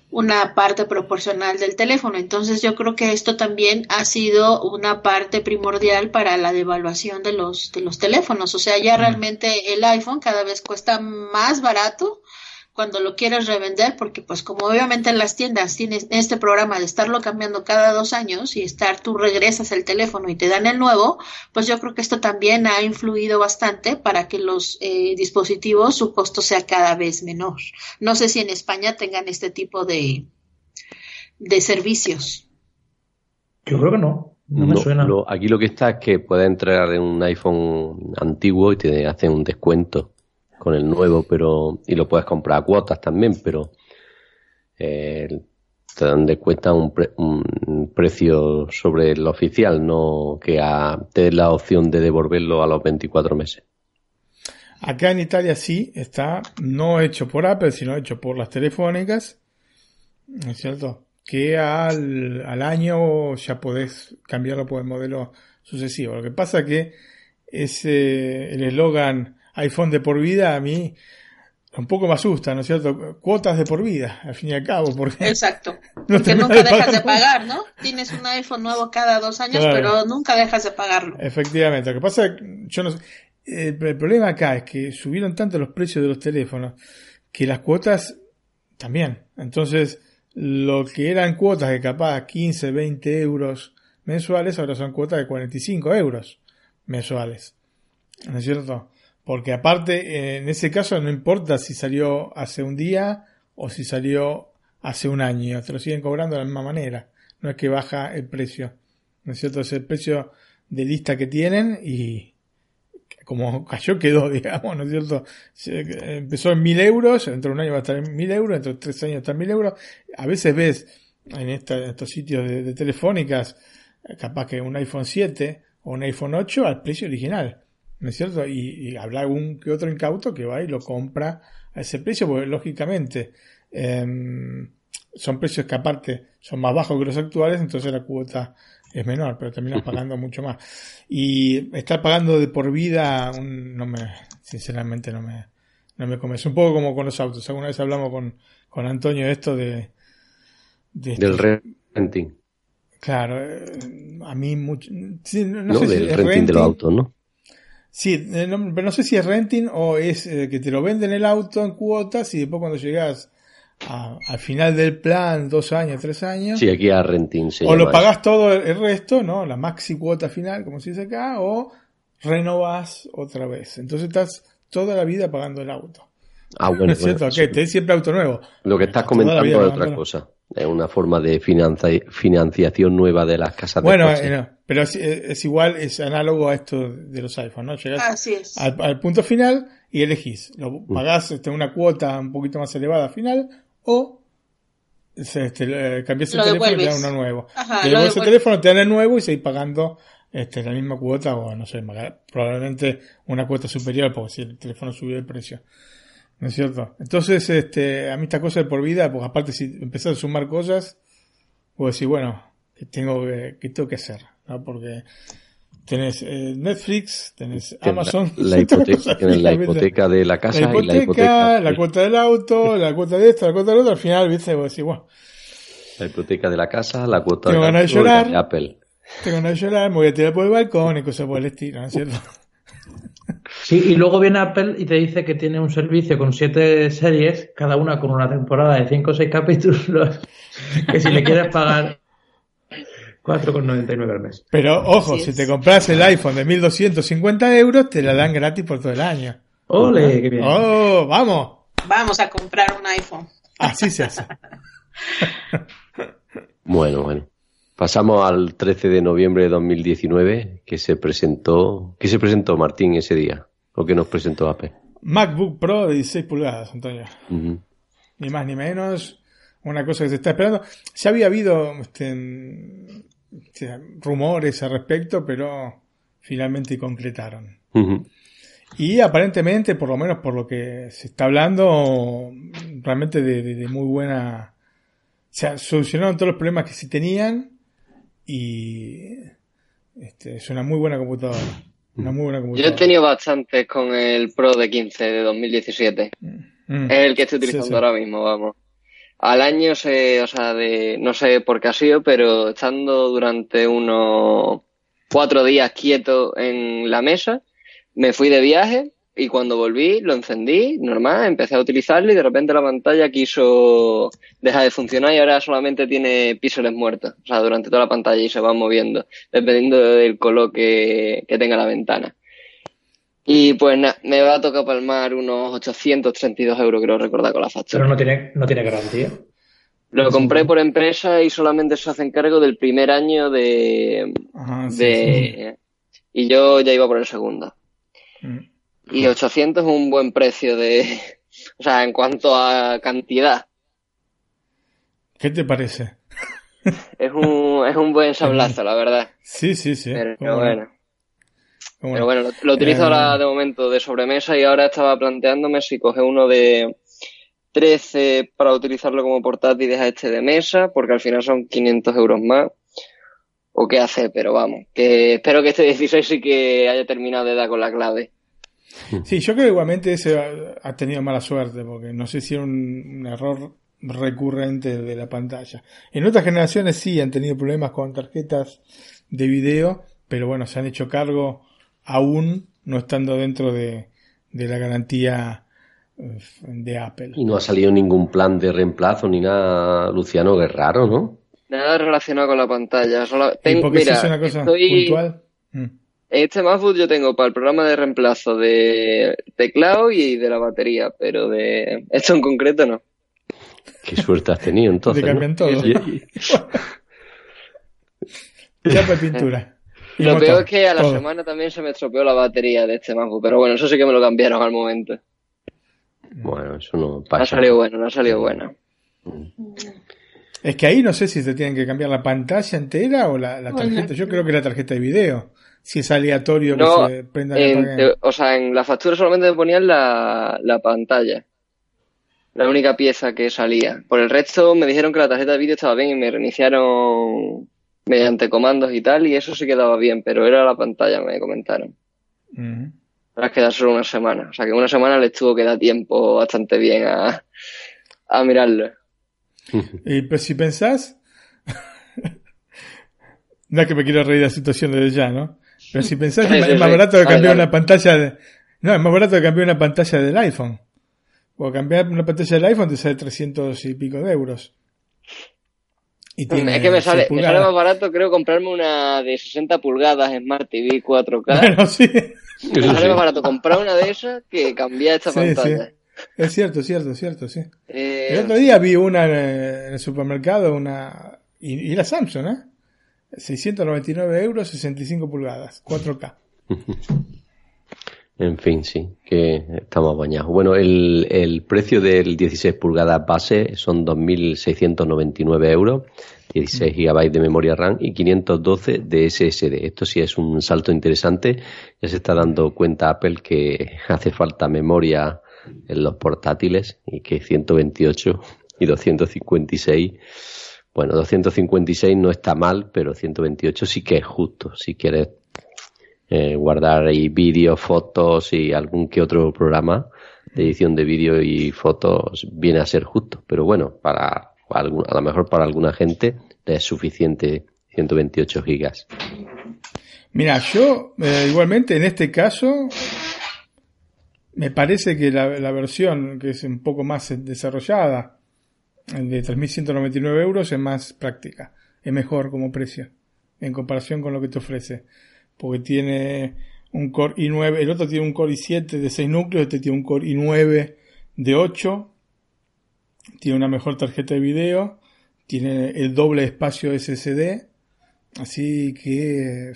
[SPEAKER 3] una parte proporcional del teléfono. Entonces yo creo que esto también ha sido una parte primordial para la devaluación de los, de los teléfonos. O sea, ya realmente el iPhone cada vez cuesta más barato cuando lo quieres revender, porque pues como obviamente en las tiendas tienes este programa de estarlo cambiando cada dos años y estar, tú regresas el teléfono y te dan el nuevo, pues yo creo que esto también ha influido bastante para que los eh, dispositivos, su costo sea cada vez menor. No sé si en España tengan este tipo de, de servicios.
[SPEAKER 6] Yo creo que no. No, me suena.
[SPEAKER 2] aquí lo que está es que puedes entrar en un iPhone antiguo y te hacen un descuento con el nuevo, pero y lo puedes comprar a cuotas también, pero eh, te dan de cuenta un, un, precio sobre el oficial, no que a, te la opción de devolverlo a los 24 meses.
[SPEAKER 4] Acá en Italia sí está, no hecho por Apple, sino hecho por las telefónicas, es cierto? Que al, al año ya podés cambiarlo por el modelo sucesivo. Lo que pasa que ese, el eslogan iPhone de por vida a mí un poco me asusta, ¿no es cierto? Cuotas de por vida, al fin y al cabo. Porque
[SPEAKER 3] Exacto. Porque nunca dejas de pagar, ¿no? Tienes un iPhone nuevo cada dos años, pero nunca dejas de pagarlo.
[SPEAKER 4] Efectivamente. Lo que pasa es que yo no sé. El, problema acá es que subieron tanto los precios de los teléfonos que las cuotas también. Entonces, lo que eran cuotas de capaz 15, 20 euros mensuales, ahora son cuotas de 45 euros mensuales. ¿No es cierto? Porque aparte, en ese caso no importa si salió hace un día o si salió hace un año, te lo siguen cobrando de la misma manera. No es que baja el precio. ¿No es cierto? Es el precio de lista que tienen y como cayó quedó, digamos, ¿no es cierto? Empezó en mil euros, dentro de un año va a estar en mil euros, dentro de tres años está en mil euros. A veces ves en, estos sitios de, de, telefónicas, capaz que un iPhone 7 o un iPhone 8 al precio original. ¿No es cierto? Y, y habrá algún que otro incauto que va y lo compra a ese precio, porque lógicamente em, son precios que aparte son más bajos que los actuales, entonces la cuota es menor, pero terminas pagando mucho más. Y estar pagando de por vida, no me, sinceramente no me, no me convence. Un poco como con los autos. Alguna vez hablamos con, con Antonio de esto de,
[SPEAKER 2] de del renting.
[SPEAKER 4] Claro, eh, a mí mucho, sí, no,
[SPEAKER 2] no, del renting de los autos, ¿no?
[SPEAKER 4] Sí, eh, pero no sé si es renting o es eh, que te lo venden el auto en cuotas y después cuando llegas al final del plan, dos años, tres años.
[SPEAKER 2] Sí, aquí a renting.
[SPEAKER 4] o lo pagas todo el resto, ¿no? La maxi cuota final, como se dice acá, o renovas otra vez. Entonces estás toda la vida pagando el auto.
[SPEAKER 2] Ah, bueno.
[SPEAKER 4] ¿Es cierto? ¿Qué? Te siempre auto nuevo.
[SPEAKER 2] Lo que estás comentando es otra cosa. Es una forma de financiación nueva de las casas de
[SPEAKER 4] Bueno, eh, pero es, igual, es análogo a esto de los iPhones, ¿no? Llegas Al, punto final y elegís. Lo mm. pagás este, una cuota un poquito más elevada final o este, este cambias el teléfono y te dan uno nuevo. Ajá, te el teléfono, te dan el nuevo y seguís pagando este, la misma cuota o no sé, probablemente una cuota superior porque si el teléfono subió el precio. ¿No es cierto? Entonces, este, a mí esta cosa de por vida, pues aparte si empezás a sumar cosas, pues decir, bueno, ¿qué tengo que, qué tengo que hacer? ¿no? Porque tenés eh, Netflix, tenés Amazon,
[SPEAKER 2] la, hipoteca, tienes la hipoteca de la casa
[SPEAKER 4] la hipoteca,
[SPEAKER 2] y la hipoteca,
[SPEAKER 4] la cuota del auto, la cuota de esto, la cuota del otro, al final, viste, vos decís, bueno.
[SPEAKER 2] La hipoteca de la casa, la cuota
[SPEAKER 4] tengo
[SPEAKER 2] de,
[SPEAKER 4] llorar,
[SPEAKER 2] de Apple.
[SPEAKER 4] Tengo ganas de llorar, me voy a tirar por el balcón y cosas por el estilo, ¿no es cierto?
[SPEAKER 6] Sí, y luego viene Apple y te dice que tiene un servicio con siete series, cada una con una temporada de cinco o seis capítulos, que si le quieres pagar 4,99 al mes.
[SPEAKER 4] Pero ojo, si te compras el iPhone de 1250 euros, te la dan gratis por todo el año.
[SPEAKER 6] ¡Ole! ¡Qué bien!
[SPEAKER 4] ¡Oh, vamos!
[SPEAKER 3] Vamos a comprar un iPhone.
[SPEAKER 4] Así se hace.
[SPEAKER 2] bueno, bueno. Pasamos al 13 de noviembre de 2019, que se presentó. ¿Qué se presentó, Martín, ese día? ¿O qué nos presentó Apple?
[SPEAKER 4] MacBook Pro de 16 pulgadas, Antonio. Ni más ni menos. Una cosa que se está esperando. Ya había habido este, rumores al respecto, pero finalmente concretaron. Y aparentemente, por lo menos por lo que se está hablando, realmente de, muy buena... O sea, solucionaron todos los problemas que se tenían y este, es una muy buena computadora. Una muy buena computadora.
[SPEAKER 5] Yo he tenido bastantes con el Pro de 15 de 2017. Mm. Es el que estoy utilizando ahora mismo, vamos. al año, se, o sea, de, no sé por qué ha sido, pero estando durante unos cuatro días quieto en la mesa, me fui de viaje y cuando volví lo encendí, normal, empecé a utilizarlo y de repente la pantalla quiso dejar de funcionar y ahora solamente tiene píxeles muertos, o sea, durante toda la pantalla y se va moviendo, dependiendo del color que, que tenga la ventana. Y pues nada, me va a tocar palmar unos 832 euros, creo recordar con la factura.
[SPEAKER 6] Pero no tiene, no tiene garantía.
[SPEAKER 5] Lo compré por empresa y solamente se hacen cargo del primer año de...
[SPEAKER 4] Ajá, sí,
[SPEAKER 5] de Y yo ya iba por el segundo.
[SPEAKER 4] Mm.
[SPEAKER 5] Y 800 es un buen precio de... O sea, en cuanto a cantidad.
[SPEAKER 4] ¿Qué te parece?
[SPEAKER 5] Es un, es un buen sablazo, la verdad.
[SPEAKER 4] Sí, sí, sí.
[SPEAKER 5] Pero
[SPEAKER 4] Cómo
[SPEAKER 5] bueno.
[SPEAKER 4] cómo
[SPEAKER 5] Pero
[SPEAKER 4] no.
[SPEAKER 5] bueno, lo, lo utilizo
[SPEAKER 4] Eh,
[SPEAKER 5] ahora de momento de sobremesa y ahora estaba planteándome si coge uno de 13 para utilizarlo como portátil y dejar este de mesa, porque al final son 500 euros más. O qué hace, pero vamos, que espero que este 16 sí que haya terminado de dar con la clave.
[SPEAKER 4] Sí, yo creo que igualmente ese ha- tenido mala suerte, porque no sé si era un, un error recurrente de la pantalla. En otras generaciones sí han tenido problemas con tarjetas de video, pero bueno, se han hecho cargo aún no estando dentro de, de la garantía eh, de Apple.
[SPEAKER 2] Y no ha salido ningún plan de reemplazo ni nada, Luciano, que es raro, ¿no?
[SPEAKER 5] Nada relacionado con la pantalla. Solo,
[SPEAKER 4] ¿Y
[SPEAKER 5] ten-
[SPEAKER 4] porque
[SPEAKER 5] mira,
[SPEAKER 4] eso es una cosa
[SPEAKER 5] estoy-
[SPEAKER 4] puntual? Mm.
[SPEAKER 5] Este MacBook yo tengo para el programa de reemplazo de teclado y de la batería, pero de esto en concreto no.
[SPEAKER 2] Qué suerte has tenido entonces.
[SPEAKER 4] Te cambian
[SPEAKER 2] ¿no?
[SPEAKER 4] todo.
[SPEAKER 2] Y-
[SPEAKER 4] Chapa de pintura. Y
[SPEAKER 5] Lo
[SPEAKER 4] motor,
[SPEAKER 5] peor es que a la
[SPEAKER 4] todo.
[SPEAKER 5] semana también se me estropeó la batería de este MacBook, pero bueno, eso sí que me lo cambiaron al momento.
[SPEAKER 2] Bueno, eso no
[SPEAKER 5] No ha
[SPEAKER 2] pasa.
[SPEAKER 5] salido bueno, no ha salido bueno.
[SPEAKER 4] Es que ahí no sé si se tienen que cambiar la pantalla entera o la, la tarjeta. Yo creo que la tarjeta de video. Si es aleatorio que
[SPEAKER 5] No,
[SPEAKER 4] se prenda
[SPEAKER 5] En te- o sea, en la factura solamente me ponían la, la pantalla. La única pieza que salía. Por el resto me dijeron que la tarjeta de vídeo estaba bien y me reiniciaron mediante comandos y tal, y eso sí quedaba bien, pero era la pantalla, me comentaron.
[SPEAKER 4] Ujú.
[SPEAKER 5] Para quedar solo una semana. O sea que una semana les tuvo que dar tiempo bastante bien a, a mirarlo.
[SPEAKER 4] Y pues si pensás, no es que me quiero reír de la situación desde ya, ¿no? Pero si pensás,
[SPEAKER 5] Sí,
[SPEAKER 4] es más
[SPEAKER 5] sí.
[SPEAKER 4] barato que
[SPEAKER 5] Dale,
[SPEAKER 4] cambiar una pantalla de... No, es más barato que cambiar una pantalla del iPhone. O cambiar una pantalla del iPhone te sale 300 y pico de euros. Y tiene
[SPEAKER 5] es que me sale, me sale más barato, creo, comprarme una de 60 pulgadas Smart TV 4K.
[SPEAKER 4] Bueno, sí.
[SPEAKER 5] Me sale más barato comprar una de esas que cambiar esta
[SPEAKER 4] Sí,
[SPEAKER 5] pantalla.
[SPEAKER 4] sí. Es cierto, es cierto, es cierto, sí.
[SPEAKER 5] Eh,
[SPEAKER 4] El otro día vi una en el supermercado, una y, y era Samsung, ¿eh? 699 euros, 65 pulgadas, 4K.
[SPEAKER 2] En fin, sí, que estamos bañados. Bueno, el, el precio del 16 pulgadas base son 2.699 euros, 16 gigabytes de memoria RAM y 512 de SSD. Esto sí es un salto interesante. Ya se está dando cuenta Apple que hace falta memoria en los portátiles y que 128 y 256 bueno, 256 no está mal, pero 128 sí que es justo. Si quieres eh, guardar ahí vídeos, fotos y algún que otro programa de edición de vídeo y fotos, viene a ser justo. Pero bueno, para a lo mejor para alguna gente es suficiente 128 gigas.
[SPEAKER 4] Mira, yo eh, igualmente en este caso me parece que la, versión que es un poco más desarrollada, de 3.199 euros, es más práctica, es mejor como precio en comparación con lo que te ofrece, porque tiene un Core i9, el otro tiene un Core i7 de 6 núcleos, este tiene un Core i9 de 8, tiene una mejor tarjeta de video, tiene el doble espacio SSD, así que...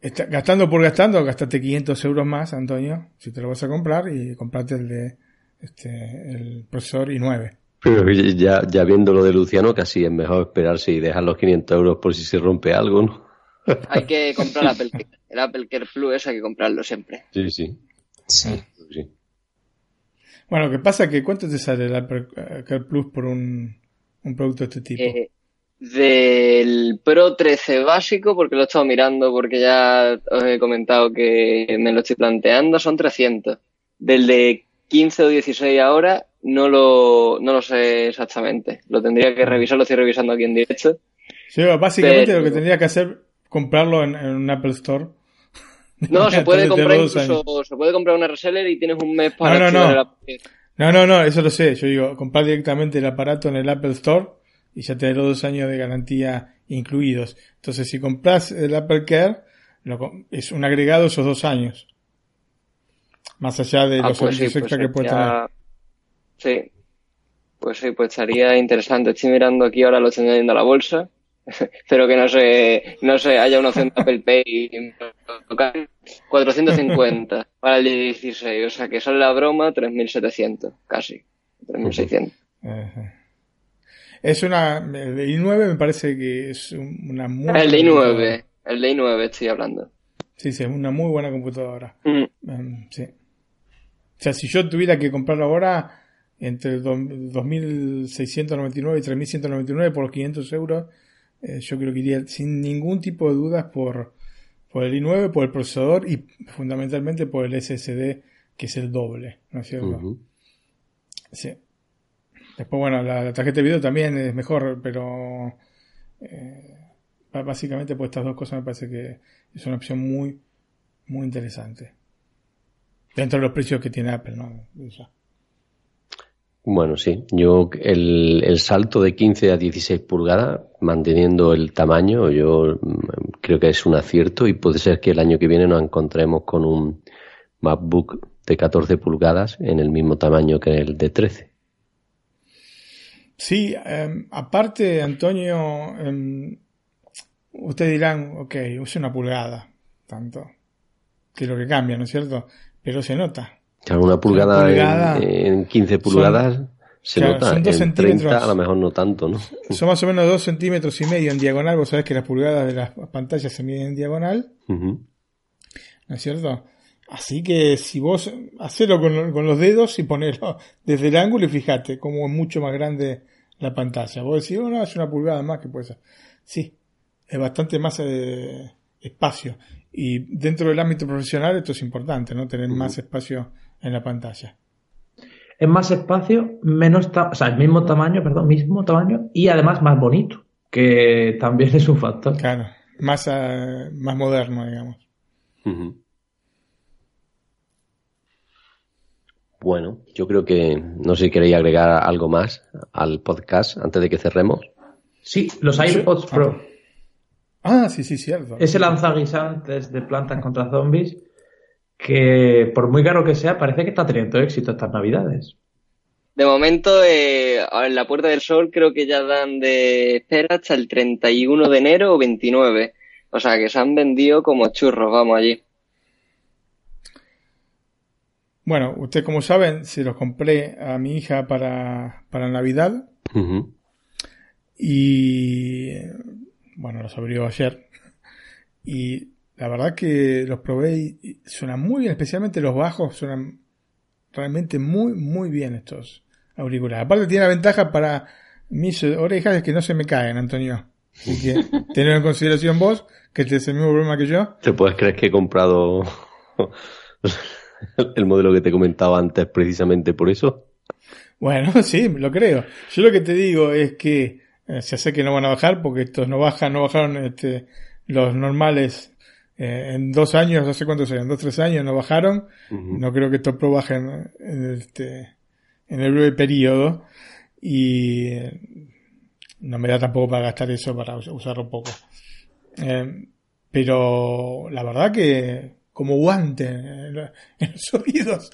[SPEAKER 4] Está- gastando por gastando, gastate 500 euros más, Antonio, si te lo vas a comprar y comprate el de este, el profesor i9.
[SPEAKER 2] Pero ya, ya viendo lo de Luciano, casi es mejor esperarse y dejar los 500 euros por si se rompe algo, ¿no?
[SPEAKER 5] Hay que comprar el Apple, el Apple Care Plus, hay que comprarlo siempre.
[SPEAKER 2] Sí, sí.
[SPEAKER 7] Sí.
[SPEAKER 2] sí.
[SPEAKER 4] Bueno, lo que pasa es que ¿cuánto te sale el Apple Care Plus por un, un producto de este tipo?
[SPEAKER 5] Eh, del Pro 13 básico, porque lo he estado mirando, porque ya os he comentado que me lo estoy planteando, son 300. Del de 15 o 16 ahora, no lo, no lo sé exactamente. Lo tendría que revisar, lo estoy revisando aquí en directo.
[SPEAKER 4] Sí, básicamente lo que tendría que hacer comprarlo en, un Apple Store.
[SPEAKER 5] No, se puede comprar incluso, se puede comprar una reseller y tienes un mes para
[SPEAKER 4] no, no, no. No, no, no, eso lo sé. Yo digo, comprar directamente el aparato en el Apple Store y ya te da dos años de garantía incluidos. Entonces, si compras el Apple Care, es un agregado esos dos años. Más allá de ah, los pues servicios extra pues que puede tener.
[SPEAKER 5] Sí. Pues sí, pues estaría interesante. Estoy mirando aquí ahora lo estoy añadiendo a la bolsa. Espero que no se, no se haya una opción de Apple Pay 450 para el 16, o sea que sale la broma 3700, casi. 3600.
[SPEAKER 4] Es una. El de i9 me parece que es una muy.
[SPEAKER 5] El de i9, el de i9 estoy hablando.
[SPEAKER 4] Sí, sí, es una muy buena computadora. Mm. Em, sí. O sea, si yo tuviera que comprarlo ahora entre 2.699 y 3.199 por los 500 euros, eh, yo creo que iría sin ningún tipo de dudas por, por el i9, por el procesador y fundamentalmente por el SSD, que es el doble, ¿no es cierto? Sí. Después, bueno, la, tarjeta de video también es mejor, pero eh, básicamente por estas dos cosas me parece que es una opción muy, muy interesante. Dentro de los precios que tiene Apple, ¿no?
[SPEAKER 2] Bueno, sí. Yo el, el, salto de 15 a 16 pulgadas, manteniendo el tamaño, yo mm, creo que es un acierto y puede ser que el año que viene nos encontremos con un MacBook de 14 pulgadas en el mismo tamaño que el de 13.
[SPEAKER 4] Sí, em, aparte, Antonio, eh, ustedes dirán, ok, use una pulgada, tanto, que es lo que cambia, ¿no es cierto? Pero se nota.
[SPEAKER 2] Una pulgada, en, 15 pulgadas se nota. Son dos en 30 a lo mejor no tanto, ¿no?
[SPEAKER 4] Son más o menos dos centímetros y medio en diagonal. Vos sabés que las pulgadas de las pantallas se miden en diagonal. ¿No es cierto? Así que si vos hacelo con, con los dedos y ponelo desde el ángulo y fíjate cómo es mucho más grande la pantalla. Vos decís, oh, no, es una pulgada más que puede ser. Sí, es bastante más eh, espacio. Y dentro del ámbito profesional esto es importante, ¿no? Tener más espacio en la pantalla.
[SPEAKER 6] Es más espacio, menos, o sea, el mismo tamaño, perdón, mismo tamaño y además más bonito, que también es un factor.
[SPEAKER 4] Claro, más, eh, más moderno, digamos.
[SPEAKER 2] Bueno, yo creo que no sé si queréis agregar algo más al podcast antes de que cerremos.
[SPEAKER 6] Sí, los iPods Pro.
[SPEAKER 4] Ah, sí, sí, cierto.
[SPEAKER 6] Ese lanzaguisantes de plantas contra zombies que, por muy caro que sea, parece que está teniendo éxito estas navidades.
[SPEAKER 5] De momento, eh, en la Puerta del Sol creo que ya dan de espera hasta el 31 de enero o 29. O sea, que se han vendido como churros, vamos allí.
[SPEAKER 4] Bueno, ustedes como saben, se los compré a mi hija para, para Navidad. Y bueno, los abrió ayer. Y la verdad que los probé y suenan muy bien, especialmente los bajos, suenan realmente muy, muy bien estos auriculares. Aparte tiene la ventaja para mis orejas es que no se me caen, Antonio. Así que tened en consideración vos, que este es el mismo problema que yo.
[SPEAKER 2] ¿Te puedes creer que he comprado el modelo que te comentaba antes precisamente por eso.
[SPEAKER 4] Bueno, sí, lo creo. Yo lo que te digo es que eh, se hace que no van a bajar porque estos no bajan, no bajaron este, los normales eh, en dos años, no sé cuántos años, dos, tres años no bajaron. No creo que estos Pro bajen en, este, en el breve periodo y eh, no me da tampoco para gastar eso para usarlo poco. pero la verdad que como guante en, los oídos.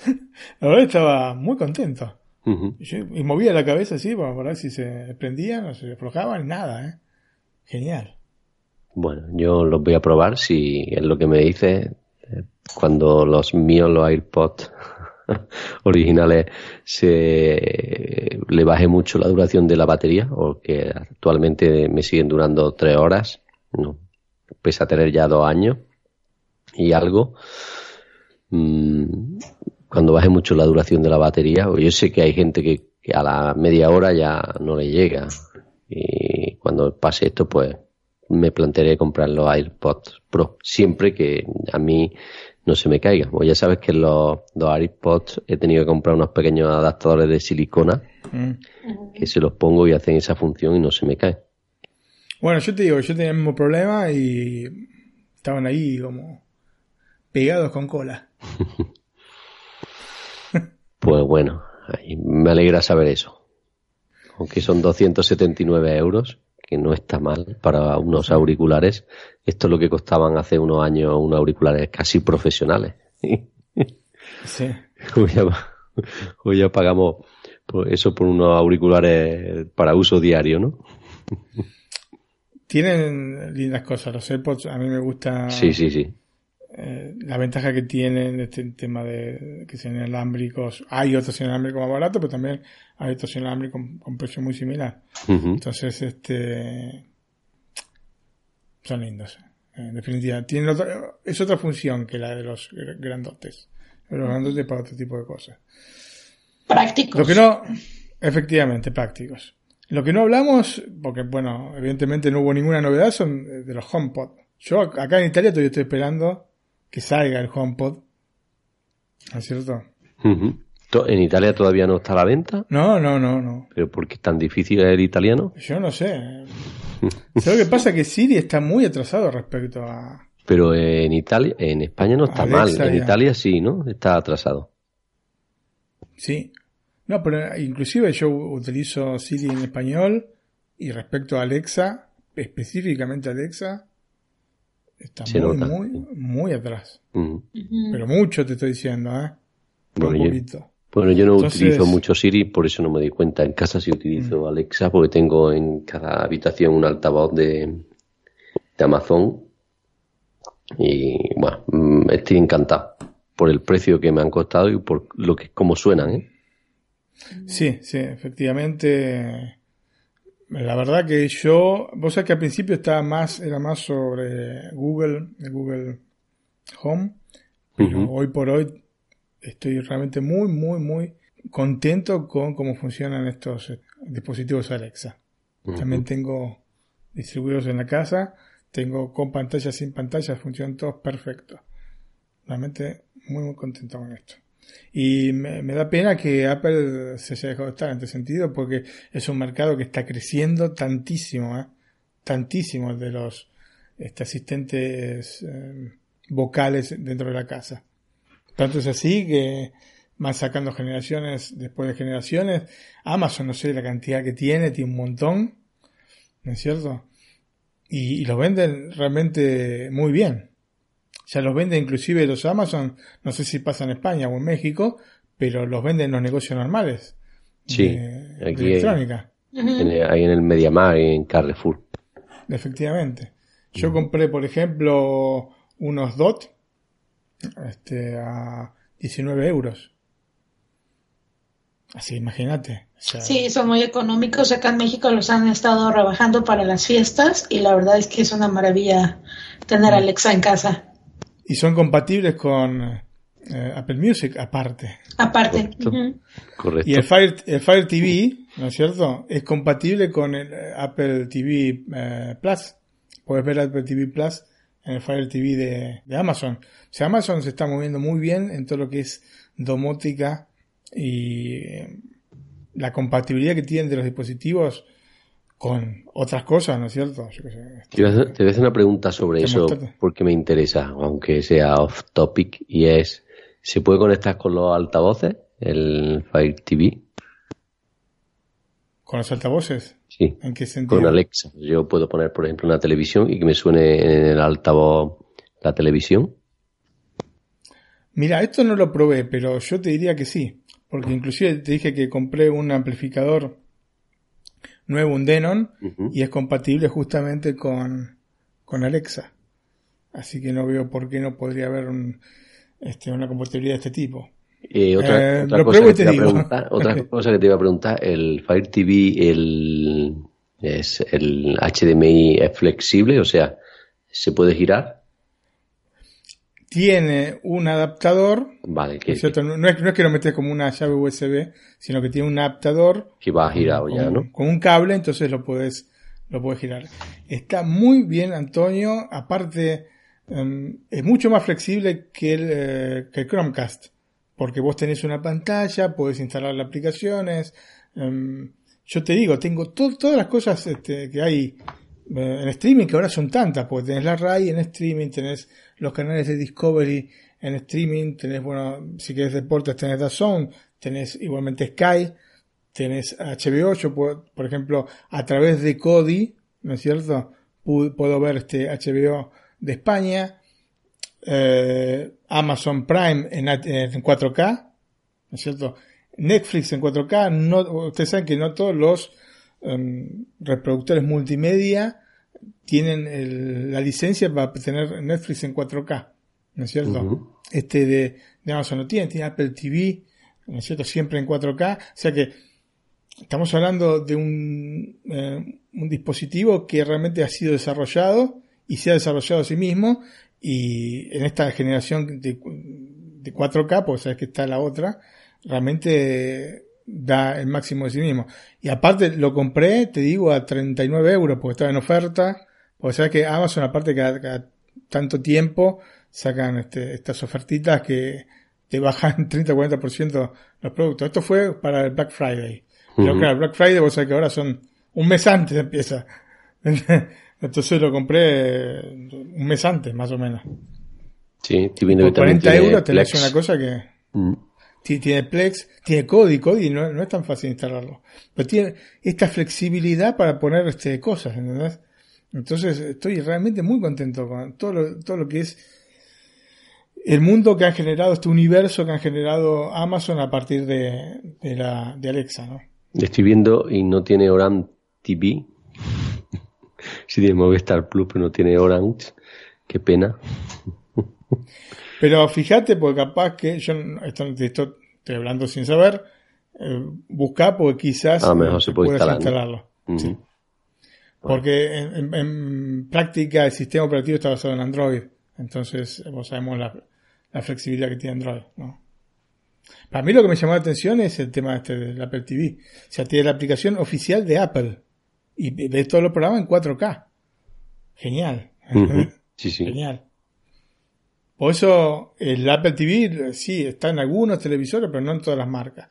[SPEAKER 4] La verdad estaba muy contento. y, movía la cabeza así para ver si se prendían o se aflojaban, nada, ¿eh? Genial.
[SPEAKER 2] Bueno, yo los voy a probar si es lo que me dice. Eh, cuando los míos, los AirPods originales, se le baje mucho la duración de la batería, o que actualmente me siguen durando tres horas, no, pese a tener ya dos años y algo, mm, cuando baje mucho la duración de la batería, yo sé que hay gente que, a la media hora ya no le llega. Y cuando pase esto, pues me plantearé comprar los AirPods Pro. Siempre que a mí no se me caiga. Pues ya sabes que los, los AirPods he tenido que comprar unos pequeños adaptadores de silicona
[SPEAKER 4] Mm.
[SPEAKER 2] que se los pongo y hacen esa función y no se me cae.
[SPEAKER 4] Bueno, yo te digo, yo tenía el mismo problema y estaban ahí como pegados con cola.
[SPEAKER 2] Pues bueno, me alegra saber eso. Aunque son 279 euros, que no está mal para unos auriculares. Esto es lo que costaban hace unos años unos auriculares casi profesionales.
[SPEAKER 4] Sí.
[SPEAKER 2] Hoy ya, pagamos por eso por unos auriculares para uso diario, ¿no?
[SPEAKER 4] Tienen lindas cosas. Los AirPods a mí me gusta
[SPEAKER 2] Sí, sí, sí.
[SPEAKER 4] Eh, la ventaja que tienen este tema de que sean inalámbricos. Hay otros inalámbricos más baratos, pero también hay otros inalámbricos con, con precio muy similar. Entonces, este son lindos. En definitiva, tienen otra, es otra función que la de los gr- grandotes. Los grandotes para otro tipo de cosas.
[SPEAKER 3] Prácticos.
[SPEAKER 4] Lo que no, efectivamente, prácticos. Lo que no hablamos, porque bueno, evidentemente no hubo ninguna novedad, son eh, de los HomePod. Yo ac- acá en Italia todavía estoy esperando que salga el HomePod. ¿No es cierto?
[SPEAKER 2] En Italia todavía no está a la venta,
[SPEAKER 4] No, no, no, no.
[SPEAKER 2] pero porque es tan difícil el italiano.
[SPEAKER 4] Yo no sé. ¿Sabes lo que pasa? Que Siri está muy atrasado respecto a...
[SPEAKER 2] Pero en Italia, en España no está
[SPEAKER 4] Alexa
[SPEAKER 2] mal. En
[SPEAKER 4] ya.
[SPEAKER 2] Italia sí, ¿no? Está atrasado.
[SPEAKER 4] Sí. No, pero inclusive yo utilizo Siri en español y respecto a Alexa, específicamente Alexa, está
[SPEAKER 2] Se
[SPEAKER 4] muy,
[SPEAKER 2] nota.
[SPEAKER 4] muy, muy atrás.
[SPEAKER 2] Ujú.
[SPEAKER 4] Pero mucho te estoy diciendo, ¿eh? No
[SPEAKER 2] Bueno,
[SPEAKER 4] un
[SPEAKER 2] yo-
[SPEAKER 4] poquito.
[SPEAKER 2] Bueno, yo no
[SPEAKER 4] Entonces-
[SPEAKER 2] utilizo mucho Siri, por eso no me doy cuenta. En casa sí utilizo Alexa, porque tengo en cada habitación un altavoz de, de Amazon. Y bueno, mm, estoy encantado por el precio que me han costado y por lo que cómo suenan, ¿eh?
[SPEAKER 4] Sí, sí, efectivamente. La verdad que yo, vos sabés que al principio estaba más, era más sobre Google, Google Home, pero hoy por hoy estoy realmente muy, muy, muy contento con cómo funcionan estos eh, dispositivos Alexa. También tengo distribuidos en la casa, tengo con pantalla, sin pantalla, funcionan todos perfectos. Realmente muy, muy contento con esto. Y me, da pena que Apple se haya dejado de estar en este sentido porque es un mercado que está creciendo tantísimo, ¿eh? tantísimo de los este, asistentes eh, vocales dentro de la casa. Tanto es así que van sacando generaciones después de generaciones. Amazon, no sé la cantidad que tiene, tiene un montón, ¿no es cierto? Y, y los venden realmente muy bien. Ya los venden inclusive los Amazon, no sé si pasa en España o en México, pero los venden en los negocios normales.
[SPEAKER 2] Sí,
[SPEAKER 4] de, de
[SPEAKER 2] aquí-
[SPEAKER 4] electrónica,
[SPEAKER 3] Ujú.
[SPEAKER 2] En el- ahí en el Mediamar y en Carrefour.
[SPEAKER 4] efectivamente. Yo compré, por ejemplo, unos DOT este, a 19 euros. Así, imagínate. O sea,
[SPEAKER 3] Sí, son muy económicos. Acá en México los han estado rebajando para las fiestas y la verdad es que es una maravilla tener Alexa en casa.
[SPEAKER 4] Y son compatibles con eh, Apple Music aparte.
[SPEAKER 3] Aparte.
[SPEAKER 2] Correcto.
[SPEAKER 4] Y el Fire, el Fire TV, ¿no es cierto? Es compatible con el eh, Apple TV eh, Plus. Puedes ver Apple TV Plus en el Fire TV de, de Amazon. O sea, Amazon se está moviendo muy bien en todo lo que es domótica y la compatibilidad que tienen de los dispositivos con otras cosas, ¿no es cierto?
[SPEAKER 2] Te voy, a hacer, te voy a hacer una pregunta sobre eso porque me interesa, aunque sea off topic, y es, ¿se puede conectar con los altavoces el Fire TV?
[SPEAKER 4] con los altavoces.
[SPEAKER 2] Sí,
[SPEAKER 4] ¿En qué sentido?
[SPEAKER 2] con Alexa. Yo puedo poner, por ejemplo, una televisión y que me suene en el altavoz la televisión.
[SPEAKER 4] Mira, esto no lo probé, pero yo te diría que sí. Porque inclusive te dije que compré un amplificador nuevo, un Denon, y es compatible justamente con, con Alexa. Así que no veo por qué no podría haber un, este, una compatibilidad de este tipo.
[SPEAKER 2] Eh, otra,
[SPEAKER 4] Eh,
[SPEAKER 2] otra cosa que
[SPEAKER 4] te
[SPEAKER 2] otra cosa que te iba a preguntar, el Fire TV, el, es el HDMI es flexible, o sea, se puede girar.
[SPEAKER 4] Tiene un adaptador,
[SPEAKER 2] Vale,
[SPEAKER 4] ¿no
[SPEAKER 2] que,
[SPEAKER 4] cierto? No, es, no es que lo metes como una llave USB, sino que tiene un adaptador
[SPEAKER 2] que va girado
[SPEAKER 4] con,
[SPEAKER 2] ya, ¿no?
[SPEAKER 4] con un cable, entonces lo puedes, lo puedes girar. Está muy bien, Antonio. Aparte, em, es mucho más flexible que el, eh, que el Chromecast, porque vos tenés una pantalla, podés instalar las aplicaciones. Em, yo te digo, tengo todas las cosas este, que hay en streaming, que ahora son tantas, porque tenés la RAI en streaming, tenés los canales de Discovery en streaming, tenés, bueno, si querés deportes tenés DAZN, tenés igualmente Sky, tenés HBO, puedo, por ejemplo, a través de Kodi, ¿no es cierto? Puedo ver este HBO de España, eh, Amazon Prime en, en 4K, ¿no es cierto? Netflix en 4K, no, ustedes saben que no todos los em, reproductores multimedia tienen la licencia para tener Netflix en 4K, ¿no es cierto? Este de, de, Amazon no tiene, tiene Apple TV, ¿no es cierto? Siempre en 4K, o sea que estamos hablando de un, eh, un dispositivo que realmente ha sido desarrollado y se ha desarrollado a sí mismo y en esta generación de, de 4K, pues sabes que está la otra, realmente da el máximo de sí mismo. Y aparte lo compré, te digo, a 39 euros porque estaba en oferta. Porque sabes que Amazon, aparte cada, cada tanto tiempo, sacan este, estas ofertitas que te bajan 30-40% los productos. Esto fue para el Black Friday. Pero claro, el Black Friday, vos sabés que ahora son un mes antes empieza. Entonces lo compré un mes antes, más o menos.
[SPEAKER 2] Sí, estoy viendo
[SPEAKER 4] Por 40 euros te hace una cosa que... Tiene Plex, tiene Kodi, Kodi no, no, es tan fácil instalarlo. Pero tiene esta flexibilidad para poner este, cosas, ¿entendés? Entonces estoy realmente muy contento con todo lo, todo lo que es el mundo que han generado, este universo que han generado Amazon a partir de, de, Alexa, ¿no?
[SPEAKER 2] Estoy viendo y no tiene Orange TV. si tiene Movistar Plus, pero no tiene Orange. Qué pena.
[SPEAKER 4] Pero fíjate, porque capaz que yo esto, esto estoy hablando sin saber, eh, busca porque quizás
[SPEAKER 2] a mejor se puede
[SPEAKER 4] puedas instalarlo. sí. Porque en, en, práctica el sistema operativo está basado en Android. Entonces, vos sabemos la, la flexibilidad que tiene Android, ¿no? Para mí lo que me llamó la atención es el tema este del Apple TV. O sea, tiene la aplicación oficial de Apple. Y ves todos los programas en 4K. Genial.
[SPEAKER 2] Sí, sí.
[SPEAKER 4] Genial. Por eso el Apple TV sí está en algunos televisores, pero no en todas las marcas.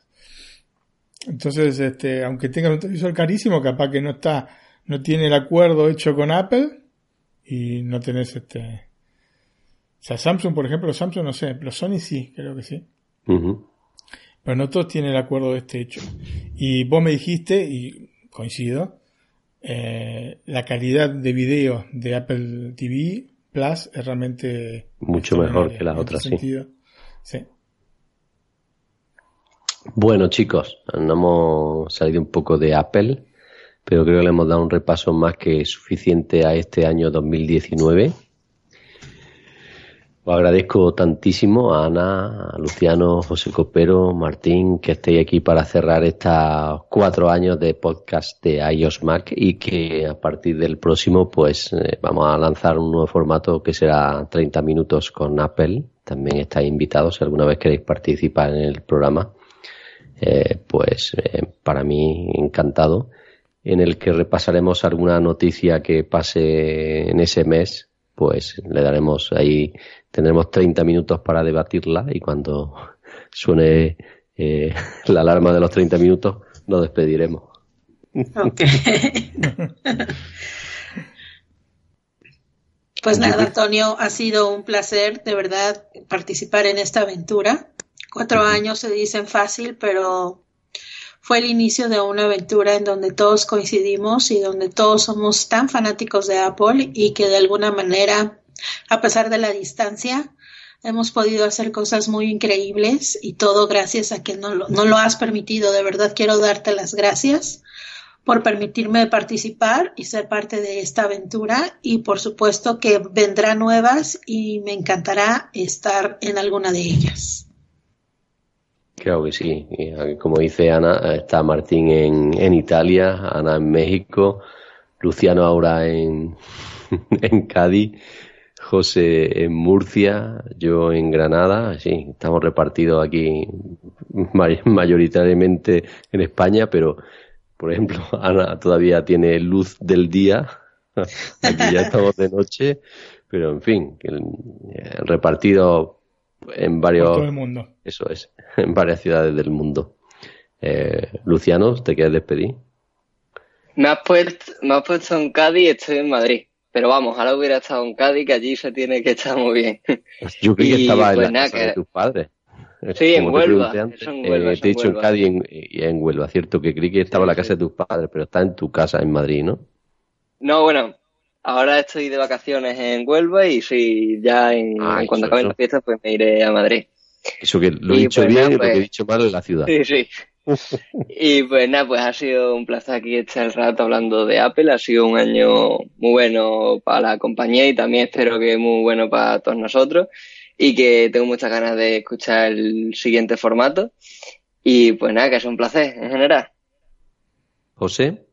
[SPEAKER 4] Entonces, este, aunque tengan un televisor carísimo, capaz que no está, no tiene el acuerdo hecho con Apple y no tenés este. O sea, Samsung, por ejemplo, Samsung no sé, pero Sony sí, creo que sí. Pero no todos tienen el acuerdo de este hecho. Y vos me dijiste, y coincido, eh, la calidad de video de Apple TV Plus es realmente
[SPEAKER 2] mucho mejor que las otras, sí. Bueno, chicos, nos hemos salido un poco de Apple, pero creo que le hemos dado un repaso más que suficiente a este año 2019. Os agradezco tantísimo a Ana, a Luciano, José Copero, Martín, que estéis aquí para cerrar estos cuatro años de podcast de iOS Mac y que a partir del próximo pues eh, vamos a lanzar un nuevo formato que será 30 minutos con Apple. También estáis invitados si alguna vez queréis participar en el programa. Eh, pues eh, para mí encantado en el que repasaremos alguna noticia que pase en ese mes pues le daremos ahí, tendremos 30 minutos para debatirla y cuando suene eh, la alarma de los 30 minutos nos despediremos.
[SPEAKER 3] pues nada, Antonio, ha sido un placer de verdad participar en esta aventura. Cuatro años se dicen fácil, pero fue el inicio de una aventura en donde todos coincidimos y donde todos somos tan fanáticos de Apple y que de alguna manera, a pesar de la distancia, hemos podido hacer cosas muy increíbles y todo gracias a que no lo, no lo has permitido. De verdad quiero darte las gracias por permitirme participar y ser parte de esta aventura y por supuesto que vendrán nuevas y me encantará estar en alguna de ellas.
[SPEAKER 2] Creo que sí. como dice Ana, está Martín en, en Italia, Ana en México, Luciano ahora en, en Cádiz, José en Murcia, yo en Granada. Sí, estamos repartidos aquí mayoritariamente en España, pero por ejemplo, Ana todavía tiene luz del día. Aquí ya estamos de noche, pero en fin, repartido en varios...
[SPEAKER 4] todo el mundo.
[SPEAKER 2] Eso es, en varias ciudades del mundo. Eh, Luciano, ¿te quieres despedir?
[SPEAKER 5] Me has, puesto, me has puesto en Cádiz y estoy en Madrid. Pero vamos, ahora hubiera estado en Cádiz, que allí se tiene que estar muy bien.
[SPEAKER 2] Yo creí que estaba en pues la casa de tus padres.
[SPEAKER 5] Sí, en Huelva. en
[SPEAKER 2] Huelva, eh, te he dicho en Cádiz y en, Huelva, cierto que creí que estaba en la casa de tus padres, pero está en tu casa en Madrid, ¿no?
[SPEAKER 5] No, bueno, ahora estoy de vacaciones en Huelva y sí, ya en, ah, cuando acaben las fiestas pues me iré a Madrid.
[SPEAKER 2] Eso que lo he dicho pues bien y lo que he pues dicho mal en la ciudad.
[SPEAKER 5] Sí, sí. Y pues nada, pues ha sido un placer aquí estar el rato hablando de Apple. Ha sido un año muy bueno para la compañía y también espero que muy bueno para todos nosotros. Y que tengo muchas ganas de escuchar el siguiente formato. Y pues nada, que es un placer en general.
[SPEAKER 2] José.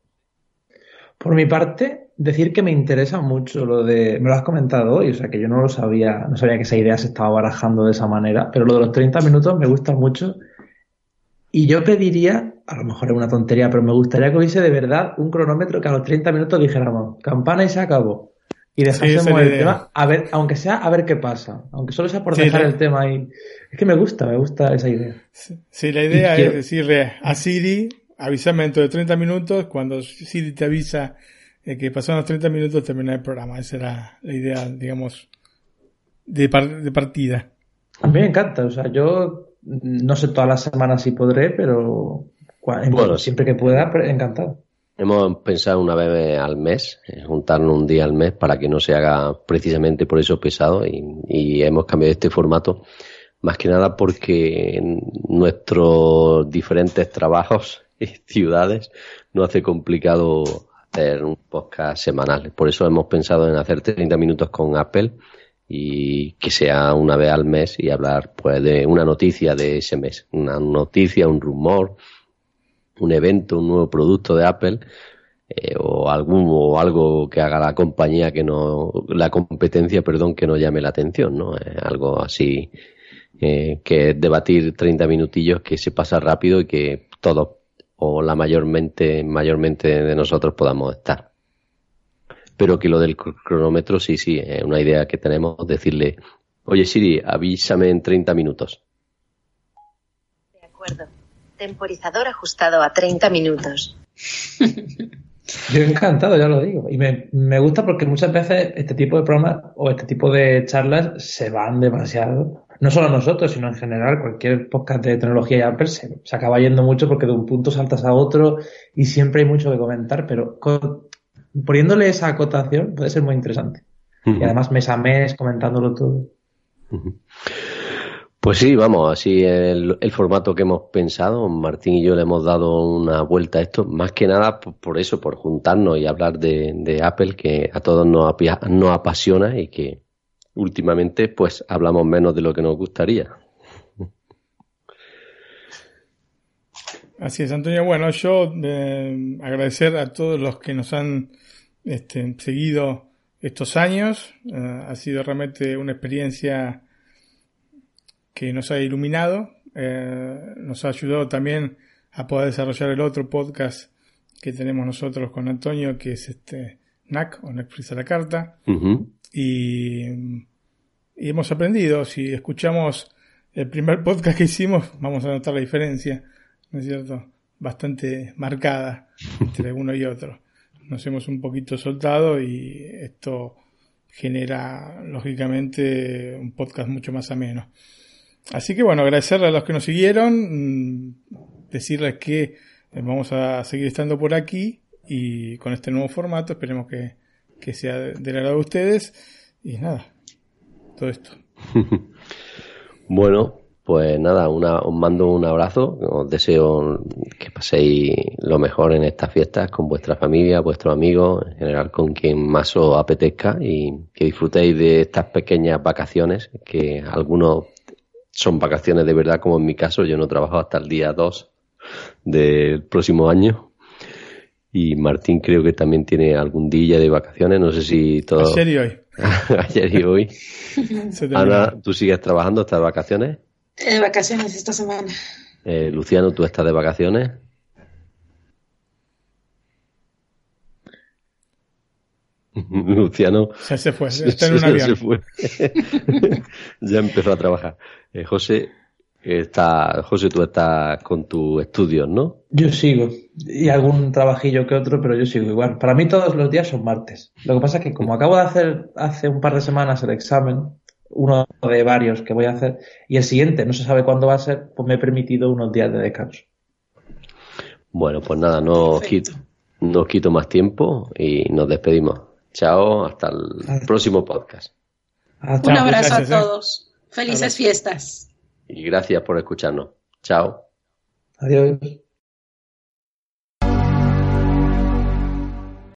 [SPEAKER 6] Por mi parte, decir que me interesa mucho lo de. Me lo has comentado hoy, o sea que yo no lo sabía, no sabía que esa idea se estaba barajando de esa manera, pero lo de los 30 minutos me gusta mucho y yo pediría, a lo mejor es una tontería, pero me gustaría que hubiese de verdad un cronómetro que a los 30 minutos dijéramos, campana y se acabó. Y dejásemos el tema, a ver, aunque sea a ver qué pasa. Aunque solo sea por dejar el tema ahí. Es que me gusta, me gusta esa idea.
[SPEAKER 4] Sí, la idea es decirle a Siri, avísame dentro de 30 minutos, cuando Siri te avisa que pasaron los 30 minutos termina el programa. Esa era la idea, digamos, de, de partida.
[SPEAKER 6] A mí me encanta, o sea, yo no sé todas las semanas si podré, pero bueno, siempre que pueda, encantado.
[SPEAKER 2] Hemos pensado una vez al mes, eh, juntarnos un día al mes para que no se haga precisamente por eso pesado y, hemos cambiado este formato más que nada porque nuestros diferentes trabajos y ciudades no hace complicado hacer un podcast semanal. Por eso hemos pensado en hacer 30 minutos con Apple y que sea una vez al mes y hablar pues de una noticia de ese mes, una noticia, un rumor, un evento, un nuevo producto de Apple eh, o algún o algo que haga la compañía que no la competencia, perdón, que no llame la atención, ¿no? Algo así eh, que debatir 30 minutillos que se pasa rápido y que todos o la mayormente mayormente de nosotros podamos estar pero que lo del cronómetro sí, sí, es una idea que tenemos, decirle, oye Siri, avísame en 30 minutos.
[SPEAKER 7] De acuerdo. Temporizador ajustado a 30 minutos.
[SPEAKER 6] Yo encantado, ya lo digo. Y me, me, gusta porque muchas veces este tipo de programas o este tipo de charlas se van demasiado. No solo nosotros, sino en general, cualquier podcast de tecnología y Apple se, se acaba yendo mucho porque de un punto saltas a otro y siempre hay mucho que comentar, pero con, poniéndole esa acotación puede ser muy interesante. Y además mes a mes comentándolo todo.
[SPEAKER 2] Pues sí, vamos, así el, el, formato que hemos pensado, Martín y yo le hemos dado una vuelta a esto, más que nada por, eso, por juntarnos y hablar de, Apple, que a todos nos, nos apasiona y que últimamente pues hablamos menos de lo que nos gustaría.
[SPEAKER 4] Así es, Antonio. Bueno, yo eh, agradecer a todos los que nos han este, seguido estos años. Eh, ha sido realmente una experiencia que nos ha iluminado, eh, nos ha ayudado también a poder desarrollar el otro podcast que tenemos nosotros con Antonio, que es este NAC o Netflix a la carta. y, y hemos aprendido, si escuchamos el primer podcast que hicimos, vamos a notar la diferencia ¿no es cierto? Bastante marcada entre uno y otro. Nos hemos un poquito soltado y esto genera, lógicamente, un podcast mucho más ameno. Así que bueno, agradecerle a los que nos siguieron, mm, decirles que eh, vamos a seguir estando por aquí y con este nuevo formato esperemos que, que sea del agrado de ustedes y nada, todo esto.
[SPEAKER 2] bueno, pues nada, una, os mando un abrazo, os deseo que paséis lo mejor en estas fiestas con vuestra familia, vuestros amigos, en general con quien más os apetezca y que disfrutéis de estas pequeñas vacaciones, que algunos son vacaciones de verdad, como en mi caso, yo no trabajo hasta el día 2 del próximo año. Y Martín creo que también tiene algún día de vacaciones, no sé si todo...
[SPEAKER 4] Ayer y hoy.
[SPEAKER 2] Ayer y hoy. Ana, ¿tú sigues trabajando estas vacaciones?
[SPEAKER 3] De vacaciones esta semana.
[SPEAKER 2] Eh, Luciano, ¿tú estás de vacaciones? Luciano
[SPEAKER 4] ya se fue, está en un avión.
[SPEAKER 2] se fue. ya empezó a trabajar. Eh, José, está, José, tú estás con tus estudios, ¿no?
[SPEAKER 6] Yo sigo. Y algún trabajillo que otro, pero yo sigo igual. Para mí todos los días son martes. Lo que pasa es que como acabo de hacer hace un par de semanas el examen, uno de varios que voy a hacer, y el siguiente no se sabe cuándo va a ser, pues me he permitido unos días de descanso.
[SPEAKER 2] Bueno, pues nada, no quito, no quito más tiempo y nos despedimos. Chao, hasta el próximo podcast.
[SPEAKER 6] Ah,
[SPEAKER 3] Un abrazo
[SPEAKER 4] gracias,
[SPEAKER 3] a
[SPEAKER 4] eh.
[SPEAKER 3] todos. Felices fiestas.
[SPEAKER 2] Y gracias por escucharnos. Chao.
[SPEAKER 6] Adiós.